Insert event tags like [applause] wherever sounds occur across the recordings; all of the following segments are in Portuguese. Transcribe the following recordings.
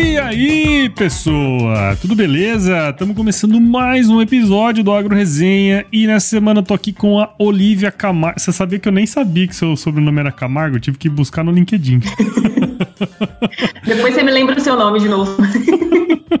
E aí, pessoa? Tudo beleza? Estamos começando mais um episódio do Agro Resenha e nessa semana eu tô aqui com a Olivia Camargo. Você sabia que eu nem sabia que seu sobrenome era Camargo? Eu tive que buscar no LinkedIn. [laughs] Depois você me lembra o seu nome de novo. [laughs]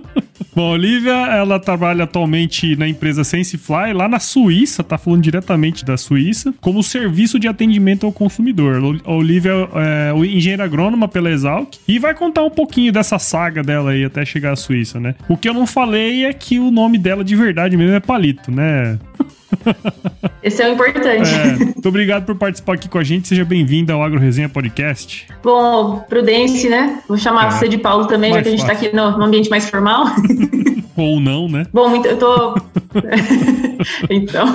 Bom, a Olivia, ela trabalha atualmente na empresa SenseFly, lá na Suíça, tá falando diretamente da Suíça, como serviço de atendimento ao consumidor. A Olivia é engenheira agrônoma pela Exalc e vai contar um pouquinho dessa saga dela aí até chegar à Suíça, né? O que eu não falei é que o nome dela de verdade mesmo é Palito, né? [laughs] [laughs] Esse é o importante. É, muito obrigado por participar aqui com a gente. Seja bem-vindo ao Agro Resenha Podcast. Bom, Prudence, né? Vou chamar é. você de Paulo também, mais já que a gente está aqui no, no, ambiente mais formal. [laughs] [laughs] Ou não, né? Bom, eu tô. então,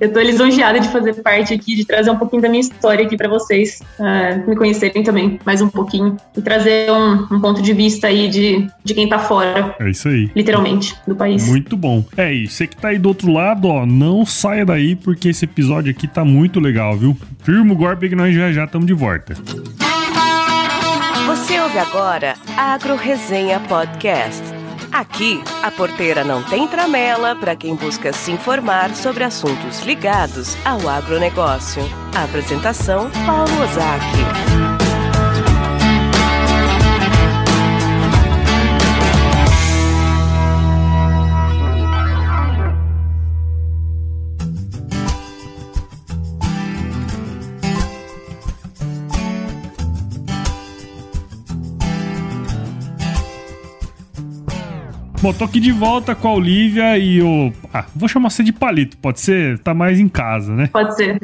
eu tô lisonjeada de fazer parte aqui, de trazer um pouquinho da minha história aqui para vocês, uh, me conhecerem também mais um pouquinho e trazer um, um, ponto de vista aí de, de quem tá fora. É isso aí. Literalmente, do país. Muito bom. É isso. Você que tá aí do outro lado, ó, não saia daí porque esse episódio aqui tá muito legal, viu? Firma o golpe que nós já já estamos de volta. Você ouve agora Agro Resenha Podcast. Aqui, a porteira não tem tramela para quem busca se informar sobre assuntos ligados ao agronegócio. A apresentação: Paulo Ozaki. Bom, tô aqui de volta com a Olivia e o. Ah, vou chamar você de palito, pode ser? Tá mais em casa, né? Pode ser.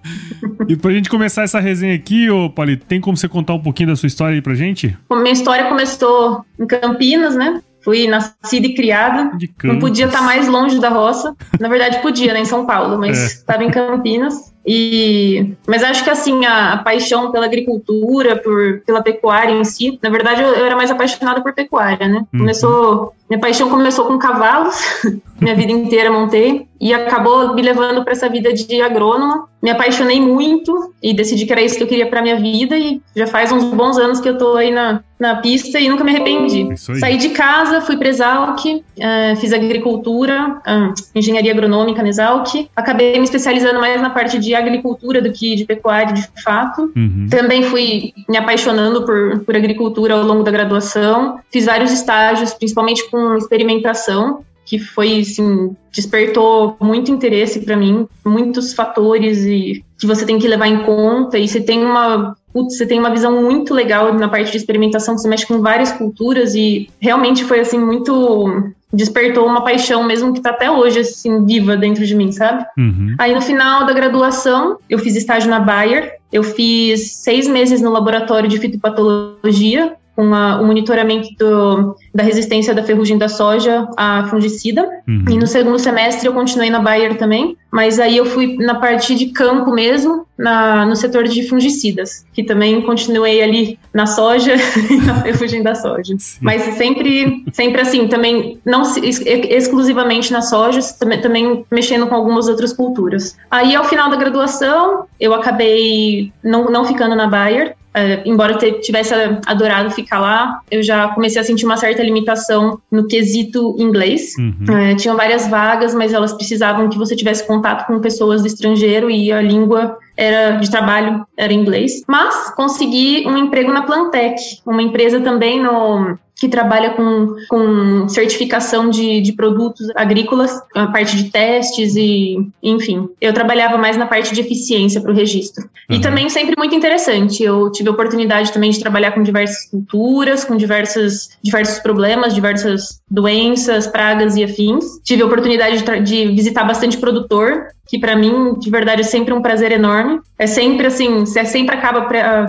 [laughs] e pra gente começar essa resenha aqui, ô Palito, tem como você contar um pouquinho da sua história aí pra gente? Bom, minha história começou em Campinas, né? Fui nascida e criada. Não podia estar mais longe da roça. Na verdade, podia, né? Em São Paulo, mas estava é. em Campinas. E, mas acho que assim a, a, paixão pela agricultura, por, pela pecuária em si, na verdade eu, eu era mais apaixonada por pecuária, né? Uhum. Começou, minha paixão começou com cavalos, [laughs] minha vida inteira montei e acabou me levando para essa vida de agrônoma. Me apaixonei muito e decidi que era isso que eu queria para minha vida e já faz uns bons anos que eu tô aí na, na pista e nunca me arrependi. Saí de casa, fui para Exalc, uh, fiz agricultura, uh, engenharia agronômica na Exalc, acabei me especializando mais na parte de agricultura do que de pecuária de fato. Uhum. Também fui me apaixonando por, por agricultura ao longo da graduação. Fiz vários estágios, principalmente com experimentação, que foi, assim, despertou muito interesse para mim, muitos fatores e que você tem que levar em conta e você tem uma putz, você tem uma visão muito legal na parte de experimentação, você mexe com várias culturas e realmente foi assim muito despertou uma paixão mesmo que tá até hoje assim viva dentro de mim, sabe? Uhum. Aí no final da graduação, eu fiz estágio na Bayer, eu fiz seis meses no laboratório de fitopatologia com a, o monitoramento do, da resistência da ferrugem da soja à fungicida. Uhum. E no segundo semestre eu continuei na Bayer também, mas aí eu fui na parte de campo mesmo, na, no setor de fungicidas, que também continuei ali na soja [laughs] e na ferrugem da soja. Sim. Mas sempre, sempre assim, também não exclusivamente na soja, também, também mexendo com algumas outras culturas. Aí ao final da graduação, eu acabei não, não ficando na Bayer, embora eu tivesse adorado ficar lá, eu já comecei a sentir uma certa limitação no quesito inglês. Uhum. Uh, tinham várias vagas, mas elas precisavam que você tivesse contato com pessoas do estrangeiro e a língua era de trabalho era inglês. Mas consegui um emprego na Plantec, uma empresa também no que trabalha com, com certificação de, de produtos agrícolas, a parte de testes e, enfim. Eu trabalhava mais na parte de eficiência para o registro. Uhum. E também sempre muito interessante. Eu tive a oportunidade também de trabalhar com diversas culturas, com diversas, diversos problemas, diversas doenças, pragas e afins. Tive a oportunidade de, de visitar bastante produtor, que para mim, de verdade, é sempre um prazer enorme. É sempre assim, você sempre acaba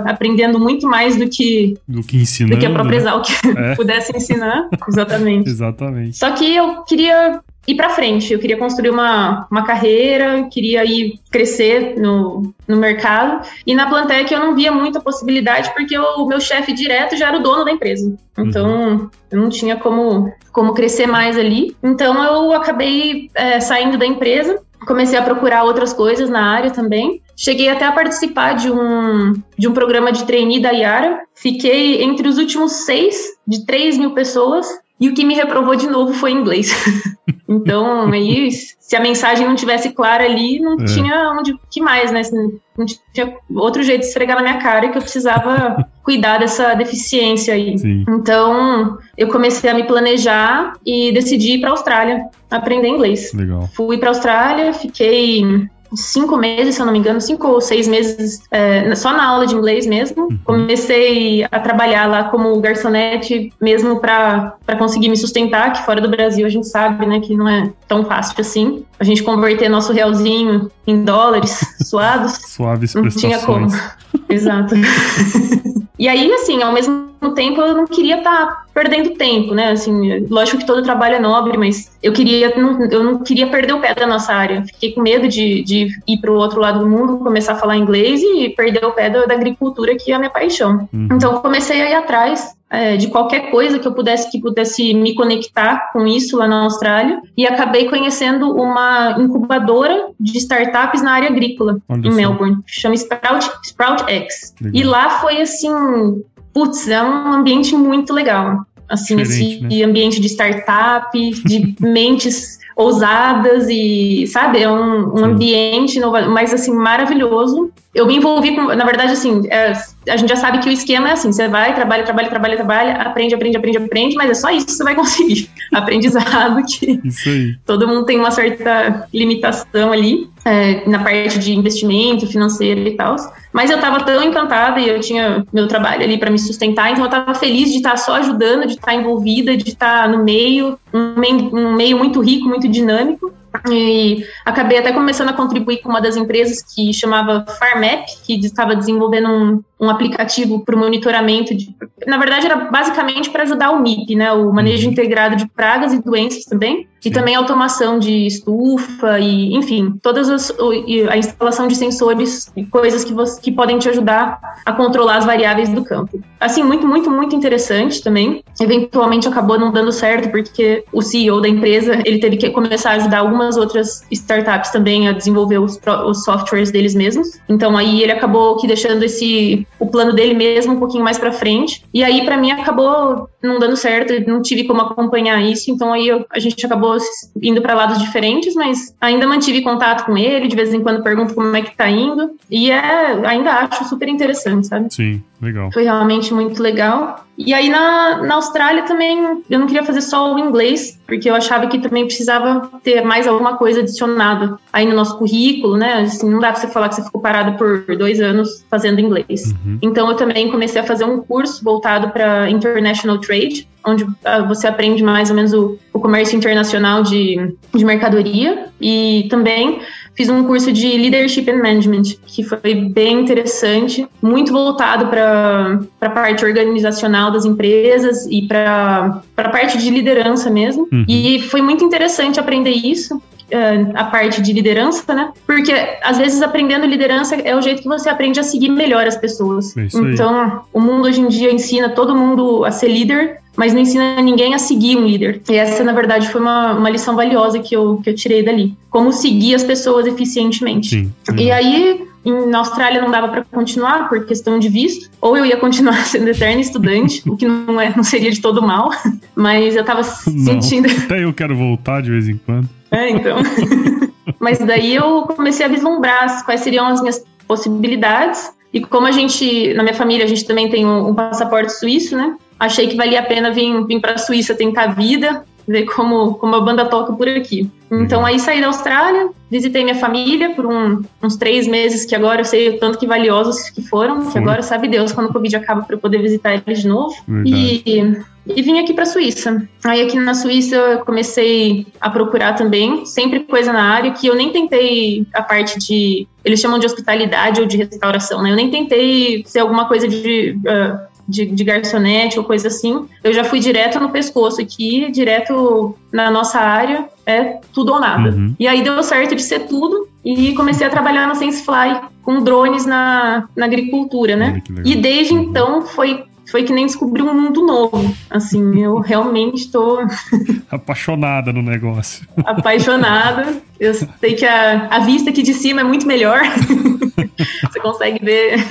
aprendendo muito mais do que do que ensinando, do que a própria né? Exalc é. Pudesse ensinar. Exatamente. Exatamente. Só que eu queria ir para frente, eu queria construir uma, uma carreira, queria ir crescer no, no mercado. E na Plantec eu não via muita possibilidade porque o meu chefe direto já era o dono da empresa. Então uhum. eu não tinha como, como crescer mais ali. Então eu acabei é, saindo da empresa comecei a procurar outras coisas na área também. Cheguei até a participar de um, de um programa de trainee da Yara. Fiquei entre os últimos seis de 3 mil pessoas. E o que me reprovou de novo foi inglês. [laughs] então, aí, se a mensagem não tivesse clara ali, não é. tinha onde que mais, né? Não tinha outro jeito de esfregar na minha cara que eu precisava [laughs] cuidar dessa deficiência aí. Sim. Então, eu comecei a me planejar e decidi ir para a Austrália aprender inglês. Legal. Fui para a Austrália, fiquei cinco meses, se eu não me engano, cinco ou seis meses é, só na aula de inglês mesmo. Uhum. Comecei a trabalhar lá como garçonete mesmo para conseguir me sustentar, que fora do Brasil a gente sabe, né, que não é tão fácil assim. A gente converter nosso realzinho em dólares [laughs] suados. Suaves não tinha como. [laughs] Exato. [laughs] e aí, assim, ao mesmo tempo eu não queria estar tá perdendo tempo, né? Assim, lógico que todo trabalho é nobre, mas eu queria, não, eu não queria perder o pé da nossa área. Fiquei com medo de, de ir para o outro lado do mundo, começar a falar inglês e perder o pé da, da agricultura, que é a minha paixão. Uhum. Então comecei a ir atrás é, de qualquer coisa que eu pudesse que pudesse me conectar com isso lá na Austrália e acabei conhecendo uma incubadora de startups na área agrícola Onde em Melbourne, chama Sprout, Sprout X. Legal. E lá foi assim putz, é um ambiente muito legal. Assim, esse né? ambiente de startup, de [laughs] mentes ousadas e, sabe, é um, um ambiente novo, mas assim, maravilhoso. Eu me envolvi com, na verdade, assim, é, a gente já sabe que o esquema é assim: você vai, trabalha, trabalha, trabalha, trabalha, aprende, aprende, aprende, aprende, mas é só isso que você vai conseguir. [laughs] Aprendizado que todo mundo tem uma certa limitação ali é, na parte de investimento financeiro e tal. Mas eu estava tão encantada e eu tinha meu trabalho ali para me sustentar, então eu estava feliz de estar tá só ajudando, de estar tá envolvida, de estar tá no meio, um meio, um meio muito rico, muito dinâmico. E acabei até começando a contribuir com uma das empresas que chamava FarmApp, que estava desenvolvendo um, um aplicativo para o monitoramento de. Na verdade, era basicamente para ajudar o MIP, né? O manejo uhum. integrado de pragas e doenças também. Sim. E também automação de estufa e, enfim, todas as. a instalação de sensores e coisas que, você, que podem te ajudar a controlar as variáveis do campo. Assim, muito, muito, muito interessante também. Eventualmente acabou não dando certo, porque o CEO da empresa ele teve que começar a ajudar algumas outras startups também a desenvolver os, os softwares deles mesmos. Então aí ele acabou que deixando esse o plano dele mesmo um pouquinho mais para frente. E aí, para mim, acabou não dando certo, não tive como acompanhar isso, então aí eu, a gente acabou indo para lados diferentes, mas ainda mantive contato com ele, de vez em quando pergunto como é que tá indo, e é, ainda acho super interessante, sabe? Sim. Legal. Foi realmente muito legal. E aí na, na Austrália também eu não queria fazer só o inglês, porque eu achava que também precisava ter mais alguma coisa adicionada aí no nosso currículo, né? Assim, não dá pra você falar que você ficou parado por dois anos fazendo inglês. Uhum. Então eu também comecei a fazer um curso voltado para International Trade, onde uh, você aprende mais ou menos o, o comércio internacional de, de mercadoria e também fiz um curso de Leadership and Management, que foi bem interessante, muito voltado para a parte organizacional das empresas e para a parte de liderança mesmo. Uhum. E foi muito interessante aprender isso, eh, a parte de liderança, né? Porque às vezes aprendendo liderança é o jeito que você aprende a seguir melhor as pessoas. É então, o mundo hoje em dia ensina todo mundo a ser líder, mas não ensina ninguém a seguir um líder. E essa, na verdade, foi uma, uma lição valiosa que eu, que eu tirei dali. Como seguir as pessoas eficientemente. Sim, sim. E aí, na Austrália não dava para continuar por questão de visto, ou eu ia continuar [laughs] sendo eterna estudante, o que não, é, não seria de todo mal, [laughs] mas eu tava sentindo. Não, [laughs] até eu quero voltar de vez em quando. É, então. mas daí eu comecei a vislumbrar quais seriam as minhas possibilidades. E como a gente, na minha família, a gente também tem um, um passaporte suíço, né? Achei que valia a pena vir, vir para a Suíça tentar a vida, ver como, como a banda toca por aqui. Então uhum. aí saí da Austrália, visitei minha família por um, uns três meses, que agora eu sei o tanto que valiosos que foram, que agora sabe Deus quando o Covid acaba para eu poder visitar eles de novo. E, e vim aqui para a Suíça. Aí aqui na Suíça eu comecei a procurar também, sempre coisa na área que eu nem tentei a parte de, eles chamam de hospitalidade ou de restauração, né? Eu nem tentei ser alguma coisa de... Uh, de, de garçonete ou coisa assim. Eu já fui direto no pescoço aqui, direto na nossa área, é tudo ou nada. Uhum. E aí deu certo de ser tudo e comecei a trabalhar na SenseFly com drones na, na agricultura, né? E desde uhum. então foi foi que nem descobrir um mundo novo. Assim, eu realmente estou [laughs] apaixonada no negócio. Apaixonada. Eu sei que a, a vista aqui de cima é muito melhor. [laughs] Você consegue ver.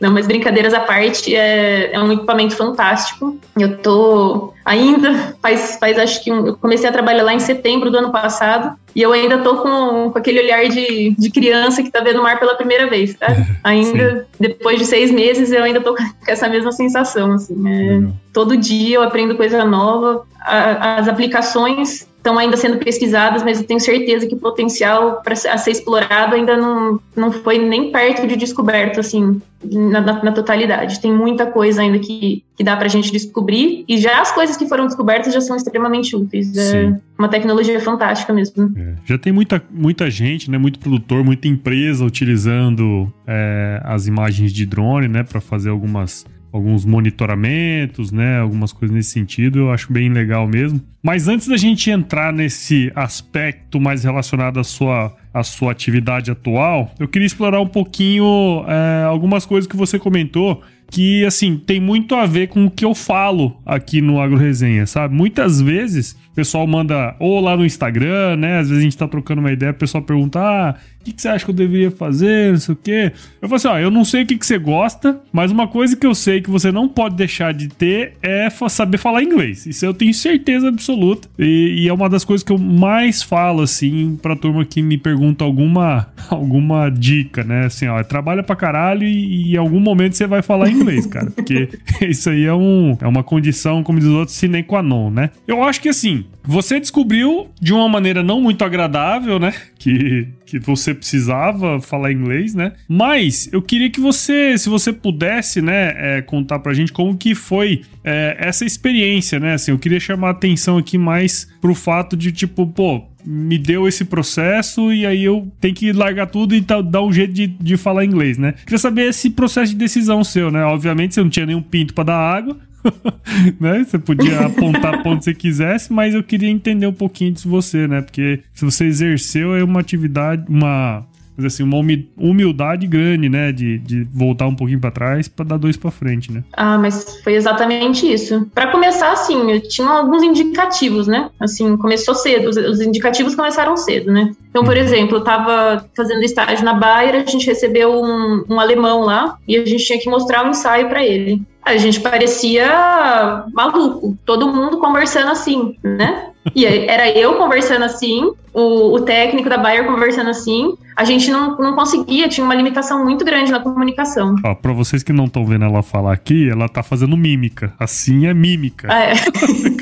Não, mas brincadeiras à parte, é, é um equipamento fantástico. Eu tô ainda, faz, faz acho que um, eu comecei a trabalhar lá em setembro do ano passado, e eu ainda tô com, com aquele olhar de, de criança que tá vendo o mar pela primeira vez, tá? [laughs] Ainda, Sim. depois de seis meses, eu ainda tô com essa mesma sensação, assim. É, todo dia eu aprendo coisa nova, a, as aplicações estão ainda sendo pesquisadas, mas eu tenho certeza que o potencial para ser explorado ainda não, não foi nem perto de descoberto, assim, na, na, na totalidade. Tem muita coisa ainda que, que dá para a gente descobrir, e já as coisas que foram descobertas já são extremamente úteis. É uma tecnologia fantástica mesmo. É. Já tem muita, muita gente, né, muito produtor, muita empresa utilizando é, as imagens de drone, né, para fazer algumas alguns monitoramentos, né? Algumas coisas nesse sentido, eu acho bem legal mesmo. Mas antes da gente entrar nesse aspecto mais relacionado à sua, à sua atividade atual, eu queria explorar um pouquinho é, algumas coisas que você comentou que, assim, tem muito a ver com o que eu falo aqui no Agro Resenha, sabe? Muitas vezes o pessoal manda, ou lá no Instagram, né? Às vezes a gente tá trocando uma ideia, o pessoal pergunta, ah, o que, que, você acha que eu deveria fazer, não sei o quê. Eu falo assim, ó, eu não sei o que, que você gosta, mas uma coisa que eu sei que você não pode deixar de ter é saber falar inglês. Isso eu tenho certeza absoluta. E, e é uma das coisas que eu mais falo, assim, pra turma que me pergunta alguma, [laughs] alguma dica, né? Assim, ó, trabalha pra caralho e, e em algum momento você vai falar inglês, cara. Porque [laughs] isso aí é, um, é uma condição, como diz os outros, sine qua non, né? Eu acho que assim, você descobriu de uma maneira não muito agradável, né? [laughs] Que que você precisava falar inglês, né? Mas eu queria que você, se você pudesse, né, é, contar pra gente como que foi é, essa experiência, né? Assim, eu queria chamar a atenção aqui mais pro fato de, tipo, pô, me deu esse processo e aí eu tenho que largar tudo e dar um jeito de, de falar inglês, né? Queria saber esse processo de decisão seu, né? Obviamente você não tinha nenhum pinto para dar água, [laughs] né? Você podia apontar para onde você quisesse, mas eu queria entender um pouquinho de você, né? Porque se você exerceu é uma atividade, uma mas assim, uma humildade grande, né? De, de voltar um pouquinho para trás para dar dois para frente, né? Ah, mas foi exatamente isso. Para começar, assim, eu tinha alguns indicativos, né? Assim, começou cedo, os, os indicativos começaram cedo, né? Então, por uhum. exemplo, eu estava fazendo estágio na Bayer, a gente recebeu um, um alemão lá e a gente tinha que mostrar um ensaio para ele. A gente parecia maluco, todo mundo conversando assim, né? E era eu conversando assim, o, o, técnico da Bayer conversando assim, a gente não, não conseguia, tinha uma limitação muito grande na comunicação. Ó, pra vocês que não estão vendo ela falar aqui, ela tá fazendo mímica. Assim é mímica. Ah, é. [laughs]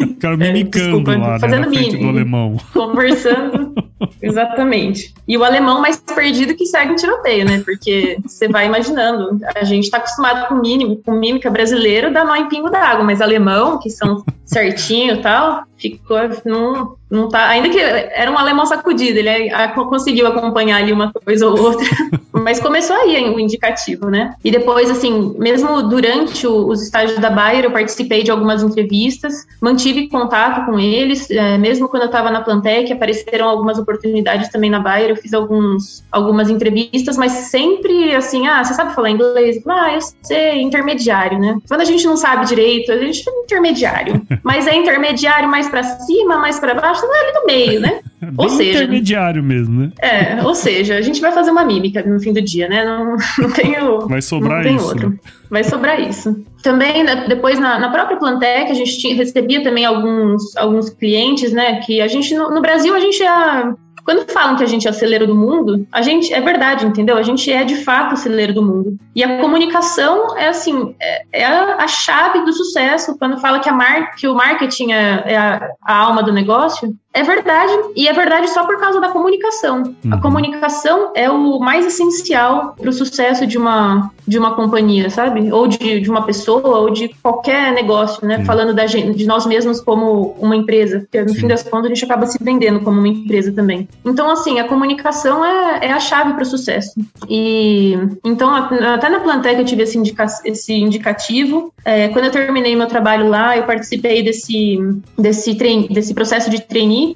O cara [laughs] mimicando é, desculpa, lá, né, na frente do alemão. Conversando. [laughs] Exatamente. E o alemão mais perdido que segue um tiroteio, né? Porque você vai imaginando, a gente tá acostumado com mínimo, com mímica brasileiro, dá nó em pingo d'água, mas alemão, que são certinho e tal, ficou, não, não tá, ainda que era um alemão sacudido, ele conseguiu acompanhar ali uma coisa ou outra, [laughs] mas começou aí o indicativo, né? E depois, assim, mesmo durante o, os estágios da Bayer, eu participei de algumas entrevistas, mantive contato com eles, é, mesmo quando eu estava na Plantec, apareceram algumas oportunidades também na Bayer, eu fiz alguns, algumas entrevistas, mas sempre assim, ah, você sabe falar inglês? Ah, eu sei, intermediário, né? Quando a gente não sabe direito, a gente é intermediário, [laughs] mas é intermediário mais para cima, mais para baixo, não é ali no meio, né? [laughs] Bem ou seja, intermediário mesmo, né? É, ou seja, a gente vai fazer uma mímica no fim do dia, né? Não, [laughs] não tem o, Vai sobrar isso. Outro. Né? Vai sobrar isso. Também, né, depois, na, na própria Plantec, a gente tinha, recebia também alguns, alguns clientes, né? Que a gente, no, no Brasil, a gente já quando falam que a gente é o celeiro do mundo, a gente é verdade, entendeu? A gente é de fato o celeiro do mundo. E a comunicação é assim, é, é a, chave do sucesso. Quando fala que, a mar, que o marketing é, é a, a, alma do negócio, É verdade, e é verdade só por causa da comunicação. Uhum. A comunicação é o mais essencial para o sucesso de uma, de uma companhia, sabe? Ou de, de uma pessoa, ou de qualquer negócio, né? Sim. Falando da gente, de nós mesmos como uma empresa, porque no Sim. fim das contas a gente acaba se vendendo como uma empresa também. Então, assim, a comunicação é, é a chave para o sucesso. E então, até na Plantec eu tive esse, indica, esse indicativo. É, quando eu terminei meu trabalho lá, eu participei desse, desse, desse processo de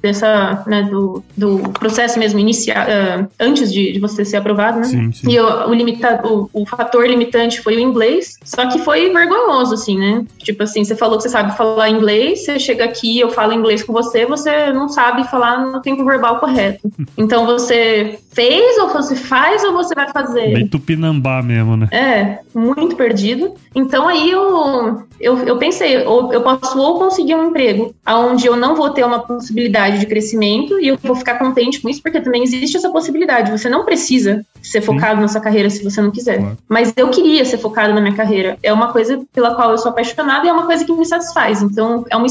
dessa, né, do, do processo mesmo inicial, uh, antes de, de, você ser aprovado, né? Sim, sim. E eu, o, limitado, o, o fator limitante foi o inglês, só que foi vergonhoso, assim, né? Tipo assim, você falou que você sabe falar inglês, você chega aqui, eu falo inglês com você, você não sabe falar no tempo verbal correto. [laughs] Então você fez, ou você faz, ou você vai fazer? Bem tupinambá mesmo, né? É, muito perdido. Então aí eu, eu, eu pensei, ou eu posso ou conseguir um emprego onde eu não vou ter uma possibilidade de crescimento e eu vou ficar contente com isso, porque também existe essa possibilidade. Você não precisa ser focado Sim. na sua carreira se você não quiser. Claro. Mas eu queria ser focado na minha carreira. É uma coisa pela qual eu sou apaixonada e é uma coisa que me satisfaz. Então, é uma,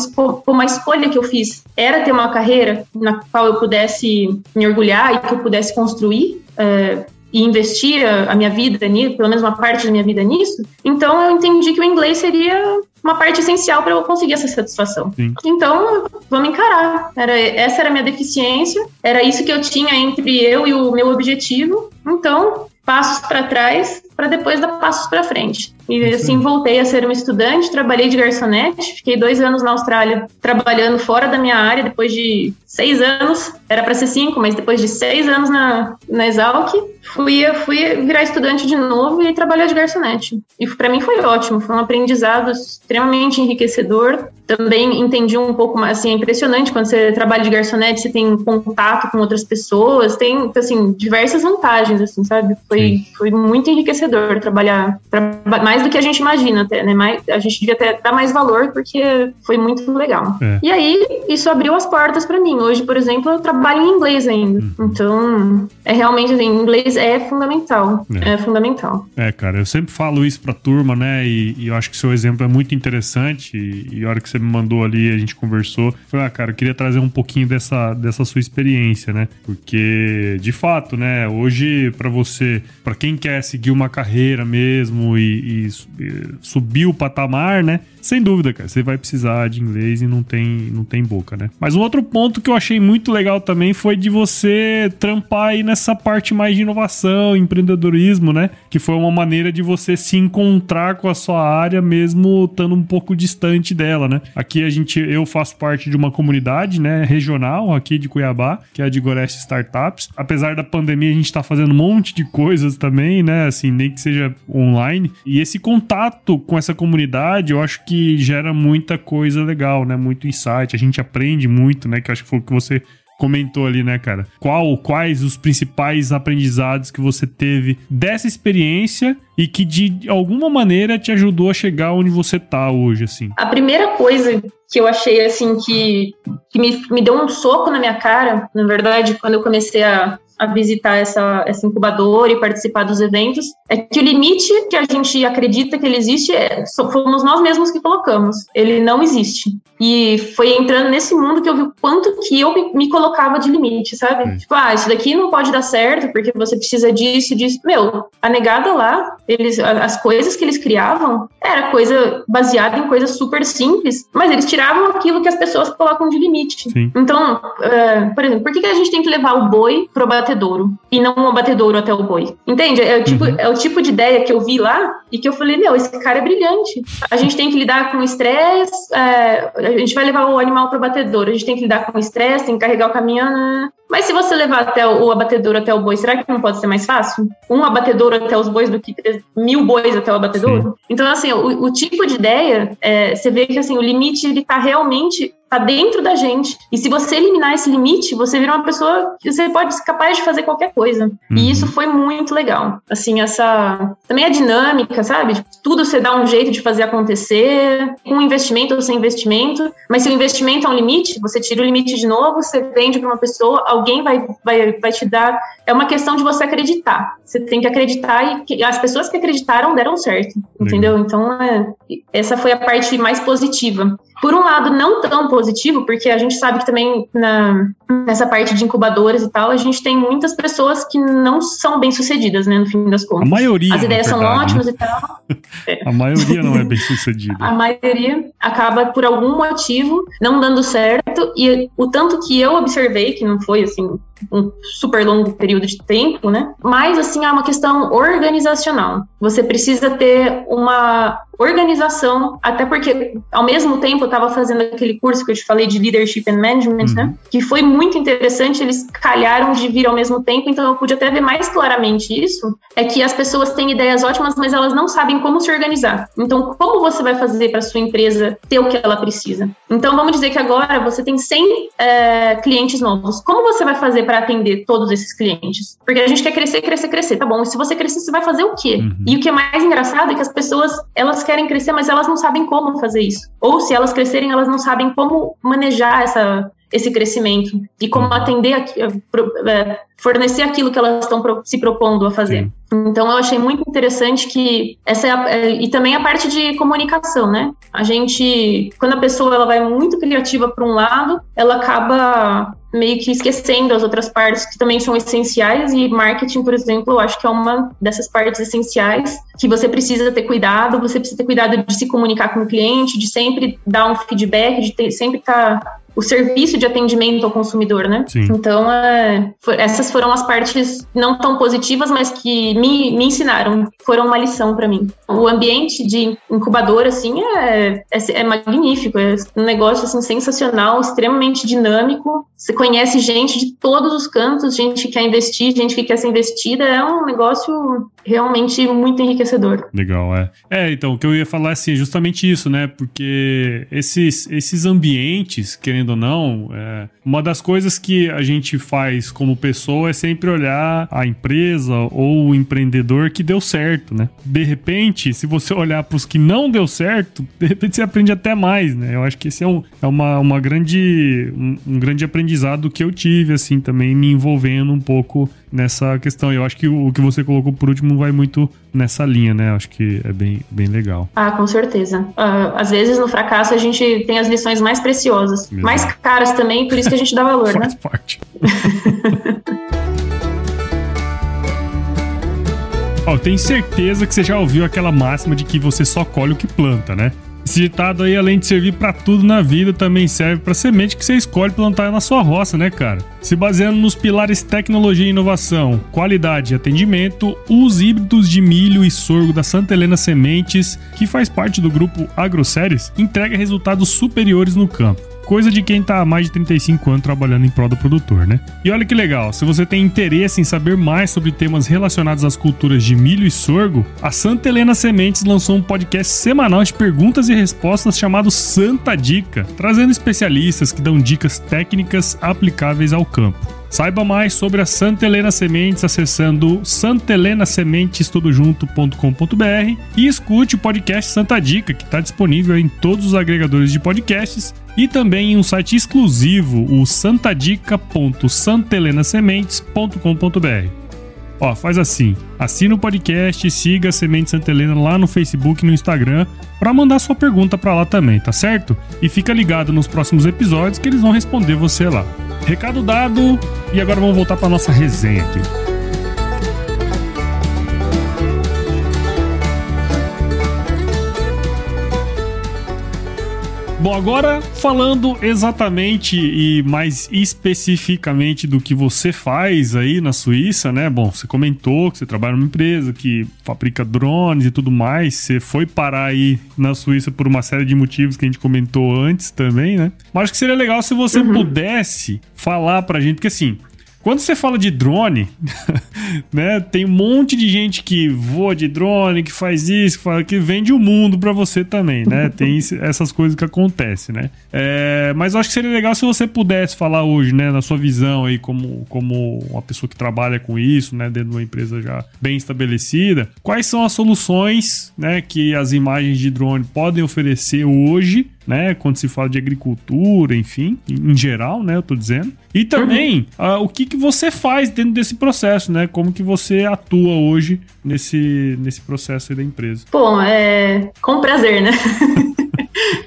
uma escolha que eu fiz. Era ter uma carreira na qual eu pudesse me orgulhar e que eu pudesse construir. É, e investir a, a minha vida nisso, pelo menos uma parte da minha vida nisso, então eu entendi que o inglês seria uma parte essencial para eu conseguir essa satisfação. Sim. Então, vamos encarar. Era, essa era a minha deficiência, era isso que eu tinha entre eu e o meu objetivo. Então, passos para trás para depois dar passos para frente. E assim voltei a ser uma estudante, trabalhei de garçonete, fiquei dois anos na Austrália trabalhando fora da minha área, depois de seis anos, era para ser cinco, mas depois de seis anos na, na Exalc, fui, fui virar estudante de novo e trabalhar de garçonete. E para mim foi ótimo, foi um aprendizado extremamente enriquecedor. Também entendi um pouco mais, assim, é impressionante quando você trabalha de garçonete, você tem contato com outras pessoas, tem, assim, diversas vantagens, assim, sabe? Foi, foi muito enriquecedor trabalhar, tra mais do que a gente imagina até, né? Mais, a gente devia até dar mais valor porque foi muito legal. É. E aí, isso abriu as portas para mim. Hoje, por exemplo, eu trabalho em inglês ainda. Uhum. Então, é realmente, assim, inglês é fundamental. É. é. fundamental. É, cara, eu sempre falo isso pra turma, né? E, e eu acho que seu exemplo é muito interessante. E, e, a hora que você me mandou ali, a gente conversou. Falei, ah, cara, eu queria trazer um pouquinho dessa, dessa sua experiência, né? Porque, de fato, né? Hoje, para você, para quem quer seguir uma carreira mesmo e, e, e subir o patamar, né? Sem dúvida, cara, você vai precisar de inglês e não tem, não tem boca, né? Mas um outro ponto que eu achei muito legal também foi de você trampar aí nessa parte mais de inovação, empreendedorismo, né? Que foi uma maneira de você se encontrar com a sua área mesmo estando um pouco distante dela, né? Aqui a gente, eu faço parte de uma comunidade, né, regional aqui de Cuiabá, que é a de Goreste Startups. Apesar da pandemia, a gente tá fazendo um monte de coisas também, né? Assim, nem que seja online. E esse contato com essa comunidade, eu acho que gera muita coisa legal, né? Muito insight, a gente aprende muito, né? Que eu acho que foi o que você comentou ali, né, cara? Qual, quais os principais aprendizados que você teve dessa experiência e que de alguma maneira te ajudou a chegar onde você tá hoje, assim? A primeira coisa que eu achei, assim, que, que me, me deu um soco na minha cara, na verdade, quando eu comecei a, a visitar essa, essa incubadora e participar dos eventos, é que o limite que a gente acredita que ele existe é, fomos nós mesmos que colocamos. Ele não existe. E foi entrando nesse mundo que eu vi o quanto que eu me, me colocava de limite, sabe? É. Tipo, ah, isso daqui não pode dar certo porque você precisa disso e disso. Meu, a negada lá, eles, as coisas que eles criavam era coisa baseada em coisas super simples, mas eles tiravam aquilo que as pessoas colocam de limite. Sim. Então, uh, por exemplo, por que, que a gente tem que levar o boi pro abatedouro e não o abatedouro até o boi? Entende? É o tipo, uhum. é o tipo de ideia que eu vi lá e que eu falei, meu, esse cara é brilhante. A gente tem que lidar com estresse, é, a gente vai levar o animal pro abatedouro, a gente tem que lidar com estresse, tem que carregar o caminhão. Mas se você levar até o, o abatedouro até o boi, será que não pode ser mais fácil? Um abatedouro até os bois do que mil bois até o abatedouro? Sim. Então, assim, o, o, tipo de ideia, é, você vê que assim, o limite ele tá realmente tá dentro da gente. E se você eliminar esse limite, você vira uma pessoa que você pode ser capaz de fazer qualquer coisa. Uhum. E isso foi muito legal. Assim, essa também a dinâmica, sabe? Tipo, tudo você dá um jeito de fazer acontecer, com investimento ou sem investimento. Mas se o investimento é um limite, você tira o limite de novo, você vende para uma pessoa, alguém vai, vai, vai te dar. É uma questão de você acreditar. Você tem que acreditar e que as pessoas que acreditaram deram certo, entendeu? Então, é, essa foi a parte mais positiva. Por um lado, não tão positivo, porque a gente sabe que também na, nessa parte de incubadoras e tal, a gente tem muitas pessoas que não são bem sucedidas, né, no fim das contas. A maioria. As ideias verdade, são ótimas né? e tal. [laughs] A maioria não é bem sucedida. A maioria acaba, por algum motivo, não dando certo, e o tanto que eu observei, que não foi assim um super longo período de tempo, né? Mas assim é uma questão organizacional. Você precisa ter uma organização, até porque ao mesmo tempo eu estava fazendo aquele curso que eu te falei de leadership and management, né? Uhum. Que foi muito interessante, eles calharam de vir ao mesmo tempo, então eu pude até ver mais claramente isso, é que as pessoas têm ideias ótimas, mas elas não sabem como se organizar. Então, como você vai fazer para sua empresa ter o que ela precisa? Então, vamos dizer que agora você tem 100 é, clientes novos. Como você vai fazer para atender todos esses clientes? Porque a gente quer crescer, crescer, crescer, tá bom? E se você crescer, você vai fazer o quê? Uhum. E o que é mais engraçado é que as pessoas, elas querem crescer, mas elas não sabem como fazer isso. Ou se elas crescerem, elas não sabem como manejar essa, esse crescimento e como atender, aqui, é, fornecer aquilo que elas estão se propondo a fazer. Sim. Então eu achei muito interessante que essa é a, é, e também a parte de comunicação, né? A gente, quando a pessoa ela vai muito criativa para um lado, ela acaba meio que esquecendo as outras partes que também são essenciais e marketing, por exemplo, eu acho que é uma dessas partes essenciais que você precisa ter cuidado, você precisa ter cuidado de se comunicar com o cliente, de sempre dar um feedback, de ter, sempre estar tá o serviço de atendimento ao consumidor, né? Sim. Então, é, essas foram as partes não tão positivas, mas que me, me ensinaram, foram uma lição para mim. O ambiente de incubadora, assim, é, é, é, magnífico, é um negócio, assim, sensacional, extremamente dinâmico. Você conhece gente de todos os cantos, gente que quer investir, gente que quer ser investida, é um negócio realmente muito enriquecedor. Legal, é. É, então, o que eu ia falar, assim, é justamente isso, né? Porque esses, esses ambientes, querendo ou não, é, uma das coisas que a gente faz como pessoa é sempre olhar a empresa ou o empreendedor que deu certo, né? De repente, se você olhar para os que não deu certo, de repente você aprende até mais, né? Eu acho que esse é, um, é uma, uma grande, um, um grande aprendizado que eu tive, assim, também me envolvendo um pouco nessa questão. Eu acho que o, que você colocou por último vai muito nessa linha, né? Acho que é bem, bem legal. Ah, com certeza. Uh, às vezes no fracasso a gente tem as lições mais preciosas, Exato. mais caras também, por isso que a gente dá valor, [laughs] Faz né? parte. [laughs] Ó, eu tenho certeza que você já ouviu aquela máxima de que você só colhe o que planta, né? Esse ditado aí, além de servir para tudo na vida, também serve para semente que você escolhe plantar na sua roça, né, cara? Se baseando nos pilares tecnologia e inovação, qualidade e atendimento, os híbridos de milho e sorgo da Santa Helena Sementes, que faz parte do grupo AgroSéries, entrega resultados superiores no campo coisa de quem tá há mais de 35 anos trabalhando em prol do produtor, né? E olha que legal, se você tem interesse em saber mais sobre temas relacionados às culturas de milho e sorgo, a Santa Helena Sementes lançou um podcast semanal de perguntas e respostas chamado Santa Dica, trazendo especialistas que dão dicas técnicas aplicáveis ao campo. Saiba mais sobre a Santa Helena Sementes acessando santelenasementestudojunto.com.br e escute o podcast Santa Dica, que está disponível em todos os agregadores de podcasts e também em um site exclusivo, o santadica.santelenasementes.com.br. Ó, faz assim, assina o podcast, siga a Semente Santa Helena lá no Facebook e no Instagram para mandar sua pergunta para lá também, tá certo? E fica ligado nos próximos episódios que eles vão responder você lá. Recado dado, e agora vamos voltar para nossa resenha aqui. Bom, agora falando exatamente e mais especificamente do que você faz aí na Suíça, né? Bom, você comentou que você trabalha numa empresa que fabrica drones e tudo mais. Você foi parar aí na Suíça por uma série de motivos que a gente comentou antes também, né? Mas acho que seria legal se você uhum. pudesse falar pra gente, porque assim, quando você fala de drone, [laughs] né, tem um monte de gente que voa de drone, que faz isso, que, que vende o mundo para você também, né? [laughs] Tem essas coisas que acontecem, né? É, mas eu acho que seria legal se você pudesse falar hoje, né, na sua visão aí como, como uma pessoa que trabalha com isso, né, dentro de uma empresa já bem estabelecida, quais são as soluções, né, que as imagens de drone podem oferecer hoje né? Quando se fala de agricultura, enfim, em geral, né? Eu tô dizendo. E também uhum. uh, o que, que você faz dentro desse processo, né? Como que você atua hoje nesse, nesse processo da empresa. Bom, é com prazer, né? [laughs]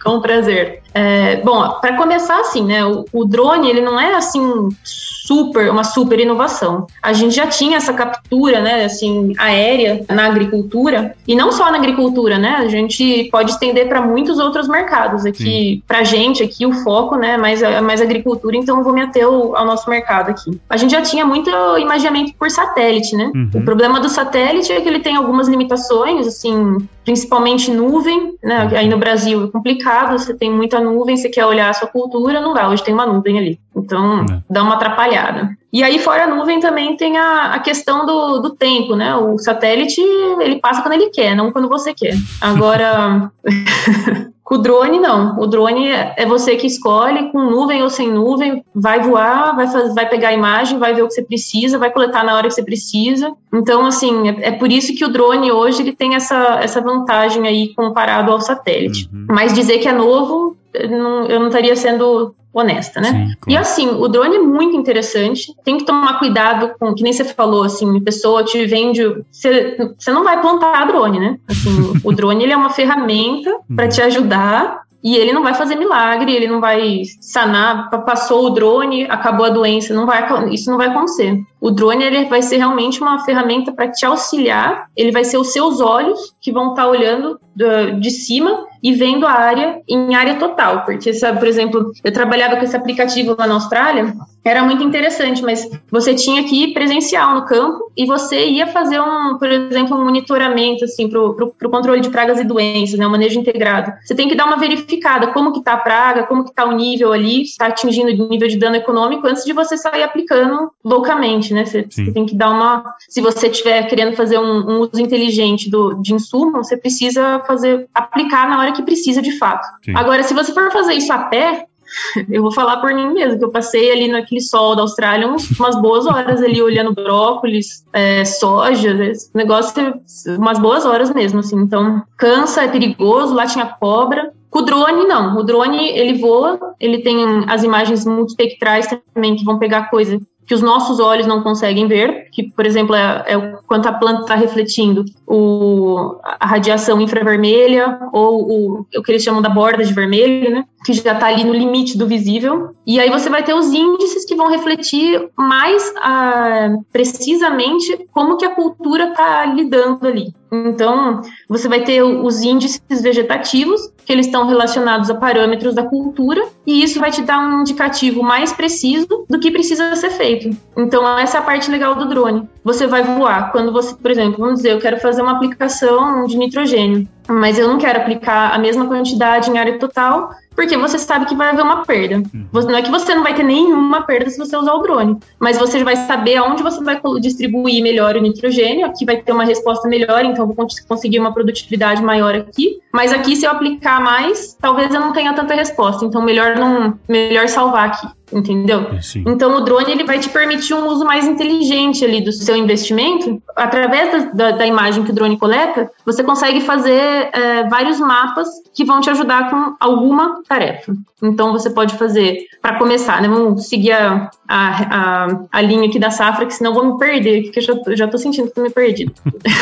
Com prazer. É, bom, para começar assim, né, o, o, drone ele não é assim super uma super inovação. A gente já tinha essa captura, né, assim aérea na agricultura e não só na agricultura, né? A gente pode estender para muitos outros mercados aqui. Para gente aqui o foco, né, mais mais agricultura. Então eu vou me ater ao, ao, nosso mercado aqui. A gente já tinha muito imaginamento por satélite, né? Uhum. O problema do satélite é que ele tem algumas limitações, assim, principalmente nuvem, né? Uhum. Aí no Brasil é complicado, você tem muita nuvem, você quer olhar a sua cultura, não dá, hoje tem uma nuvem ali. Então, é. dá uma atrapalhada. E aí, fora a nuvem, também tem a, a questão do, do tempo, né? O satélite, ele passa quando ele quer, não quando você quer. Agora, [laughs] com o drone, não. O drone é você que escolhe, com nuvem ou sem nuvem, vai voar, vai, fazer, vai pegar a imagem, vai ver o que você precisa, vai coletar na hora que você precisa. Então, assim, é, é por isso que o drone hoje ele tem essa, essa vantagem aí comparado ao satélite. Uhum. Mas dizer que é novo, eu não, eu não estaria sendo honesta, né? Sim, claro. E assim, o drone é muito interessante. Tem que tomar cuidado com, que nem você falou, assim, pessoa te vende, você, você não vai plantar drone, né? Assim, o drone ele é uma ferramenta para te ajudar e ele não vai fazer milagre, ele não vai sanar, passou o drone, acabou a doença, não vai, isso não vai acontecer. O drone ele vai ser realmente uma ferramenta para te auxiliar, ele vai ser os seus olhos que vão estar tá olhando de cima e vendo a área em área total, porque sabe, por exemplo, eu trabalhava com esse aplicativo lá na Austrália, era muito interessante, mas você tinha que ir presencial no campo e você ia fazer um, por exemplo, um monitoramento assim para o controle de pragas e doenças, né, um manejo integrado. Você tem que dar uma verificada como que está a praga, como que está o nível ali, está atingindo o nível de dano econômico antes de você sair aplicando loucamente, né? Você, você tem que dar uma, se você estiver querendo fazer um, um uso inteligente do, de insumo, você precisa fazer aplicar na hora que precisa de fato. Sim. Agora, se você for fazer isso a pé, [laughs] eu vou falar por mim mesmo, que eu passei ali naquele sol da Austrália umas boas horas ali olhando brócolis, é, soja, esse negócio, umas boas horas mesmo, assim. Então, cansa, é perigoso, lá tinha cobra. Com o drone, não. O drone, ele voa, ele tem as imagens multispectrais também, que vão pegar coisa que os nossos olhos não conseguem ver, que, por exemplo, é, é o quanto a planta está refletindo o, a radiação infravermelha ou o, o que eles chamam da borda de vermelho, né? Que já está ali no limite do visível. E aí você vai ter os índices que vão refletir mais ah, precisamente como que a cultura está lidando ali. Então, você vai ter os índices vegetativos, que eles estão relacionados a parâmetros da cultura, e isso vai te dar um indicativo mais preciso do que precisa ser feito. Então, essa é a parte legal do drone. Você vai voar. Quando você, por exemplo, vamos dizer, eu quero fazer uma aplicação de nitrogênio, mas eu não quero aplicar a mesma quantidade em área total, porque você sabe que vai haver uma perda. Uhum. Não é que você não vai ter nenhuma perda se você usar o drone, mas você vai saber aonde você vai distribuir melhor o nitrogênio, aqui vai ter uma resposta melhor, então vou conseguir uma produtividade maior aqui. Mas aqui, se eu aplicar mais, talvez eu não tenha tanta resposta, então melhor não melhor salvar aqui entendeu? Sim. Então o drone ele vai te permitir um uso mais inteligente ali do seu investimento. Através da, da, da imagem que o drone coleta, você consegue fazer é, vários mapas que vão te ajudar com alguma tarefa. Então você pode fazer, para começar, né? Vamos seguir a, a, a, a, linha aqui da safra, que senão eu vou me perder, porque eu já, já tô sentindo que tô me perdido.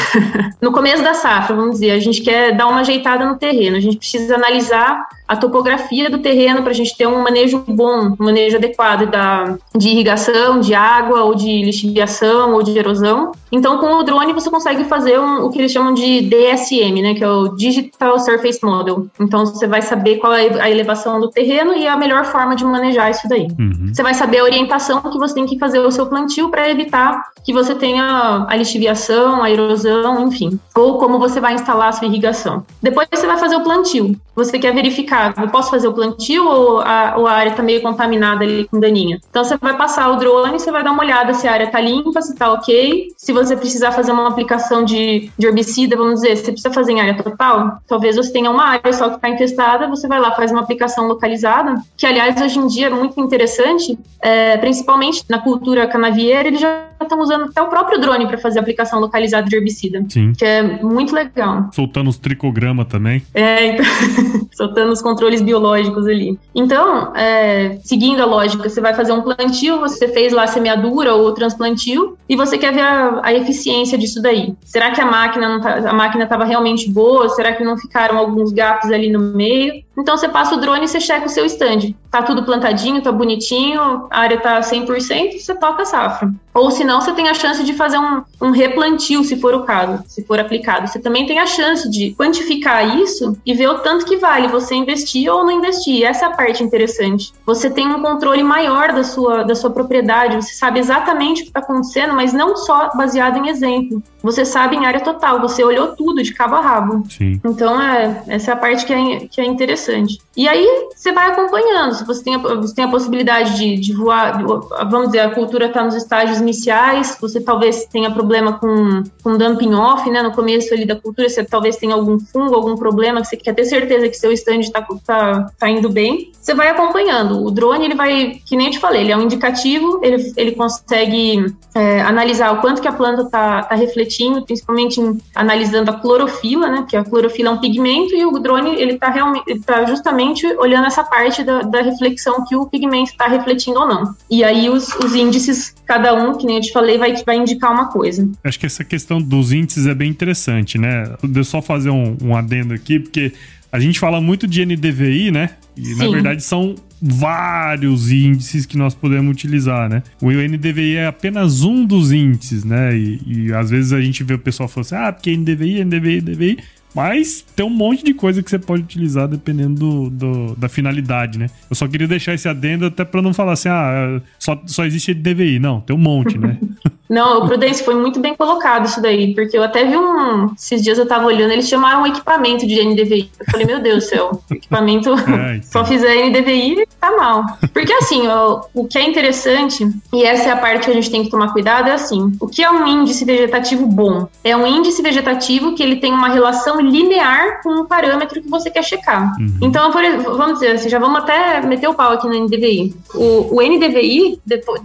[laughs] no começo da safra, vamos dizer, a gente quer dar uma ajeitada no terreno, a gente precisa analisar a topografia do terreno para a gente ter um manejo bom, um manejo adequado da, de irrigação, de água, ou de lixiviação, ou de erosão. Então, com o drone, você consegue fazer um, o que eles chamam de DSM, né, que é o Digital Surface Model. Então, você vai saber qual é a elevação do terreno e a melhor forma de manejar isso daí. Uhum. Você vai saber a orientação que você tem que fazer o seu plantio para evitar que você tenha a lixiviação, a erosão, enfim. Ou como você vai instalar a sua irrigação. Depois você vai fazer o plantio. Você quer verificar, eu posso fazer o plantio ou a, ou a área está meio contaminada ali com daninha? Então você vai passar o drone, você vai dar uma olhada se a área está limpa, se está ok. Se você precisar fazer uma aplicação de, de herbicida, vamos dizer, se você precisa fazer em área total, talvez você tenha uma área só que está infestada, você vai lá, faz uma aplicação localizada, que aliás hoje em dia é muito interessante, é, principalmente na cultura canavieira, eles já estão usando até o próprio drone para fazer aplicação localizada de herbicida. Sim. Que é muito legal. Soltando os tricogramas também. É, então, [laughs] soltando os controles biológicos ali. Então, é, seguindo a lógica, você vai fazer um plantio, você fez lá a semeadura ou o transplantio, e você quer ver a, a eficiência disso daí. Será que a máquina não tá, a máquina estava realmente boa? Será que não ficaram alguns gatos ali no meio? Então você passa o drone e você checa o seu stand. Tá tudo plantadinho, tá bonitinho, a área tá 100%, você toca a safra. Ou se não, você tem a chance de fazer um, um replantio, se for o caso, se for aplicado. Você também tem a chance de quantificar isso e ver o tanto que vale você investir ou não investir. Essa é a parte interessante. Você tem um controle maior da sua, da sua propriedade, você sabe exatamente o que está acontecendo, mas não só baseado em exemplo. Você sabe em área total, você olhou tudo de cabo a rabo. Sim. Então, é, essa é a parte que é, que é interessante. E aí, você vai acompanhando. Se você tem a, você tem a possibilidade de, de voar, vamos dizer, a cultura está nos estágios iniciais, você talvez tenha problema com, com dumping off, né? No começo ali da cultura, você talvez tenha algum fungo, algum problema que você quer ter certeza que seu stand está tá, tá indo bem. Você vai acompanhando. O drone, ele vai, que nem eu te falei, ele é um indicativo, ele, ele consegue é, analisar o quanto que a planta está tá refletindo, principalmente em, analisando a clorofila, né? Que a clorofila é um pigmento e o drone, ele está realmente, ele tá justamente olhando essa parte da, da reflexão que o pigmento está refletindo ou não. E aí os, os índices, cada um que nem eu te falei, vai, vai indicar uma coisa. Acho que essa questão dos índices é bem interessante, né? Deixa eu só fazer um, um adendo aqui, porque a gente fala muito de NDVI, né? E Sim. na verdade são vários índices que nós podemos utilizar, né? O NDVI é apenas um dos índices, né? E, e às vezes a gente vê o pessoal falando assim, ah, porque NDVI, NDVI, NDVI. Mas tem um monte de coisa que você pode utilizar dependendo do, do, da finalidade, né? Eu só queria deixar esse adendo até para não falar assim, ah, só, só existe DVI. Não, tem um monte, né? [laughs] não, o Prudence foi muito bem colocado isso daí, porque eu até vi um. Esses dias eu tava olhando, eles chamaram um equipamento de NDVI. Eu falei, meu Deus do céu, equipamento [laughs] é, então. só fizer NDVI, tá mal. Porque assim, ó, o que é interessante, e essa é a parte que a gente tem que tomar cuidado, é assim: o que é um índice vegetativo bom? É um índice vegetativo que ele tem uma relação linear com um parâmetro que você quer checar. Uhum. Então, por, vamos dizer assim, já vamos até meter o pau aqui no NDVI. O, o NDVI,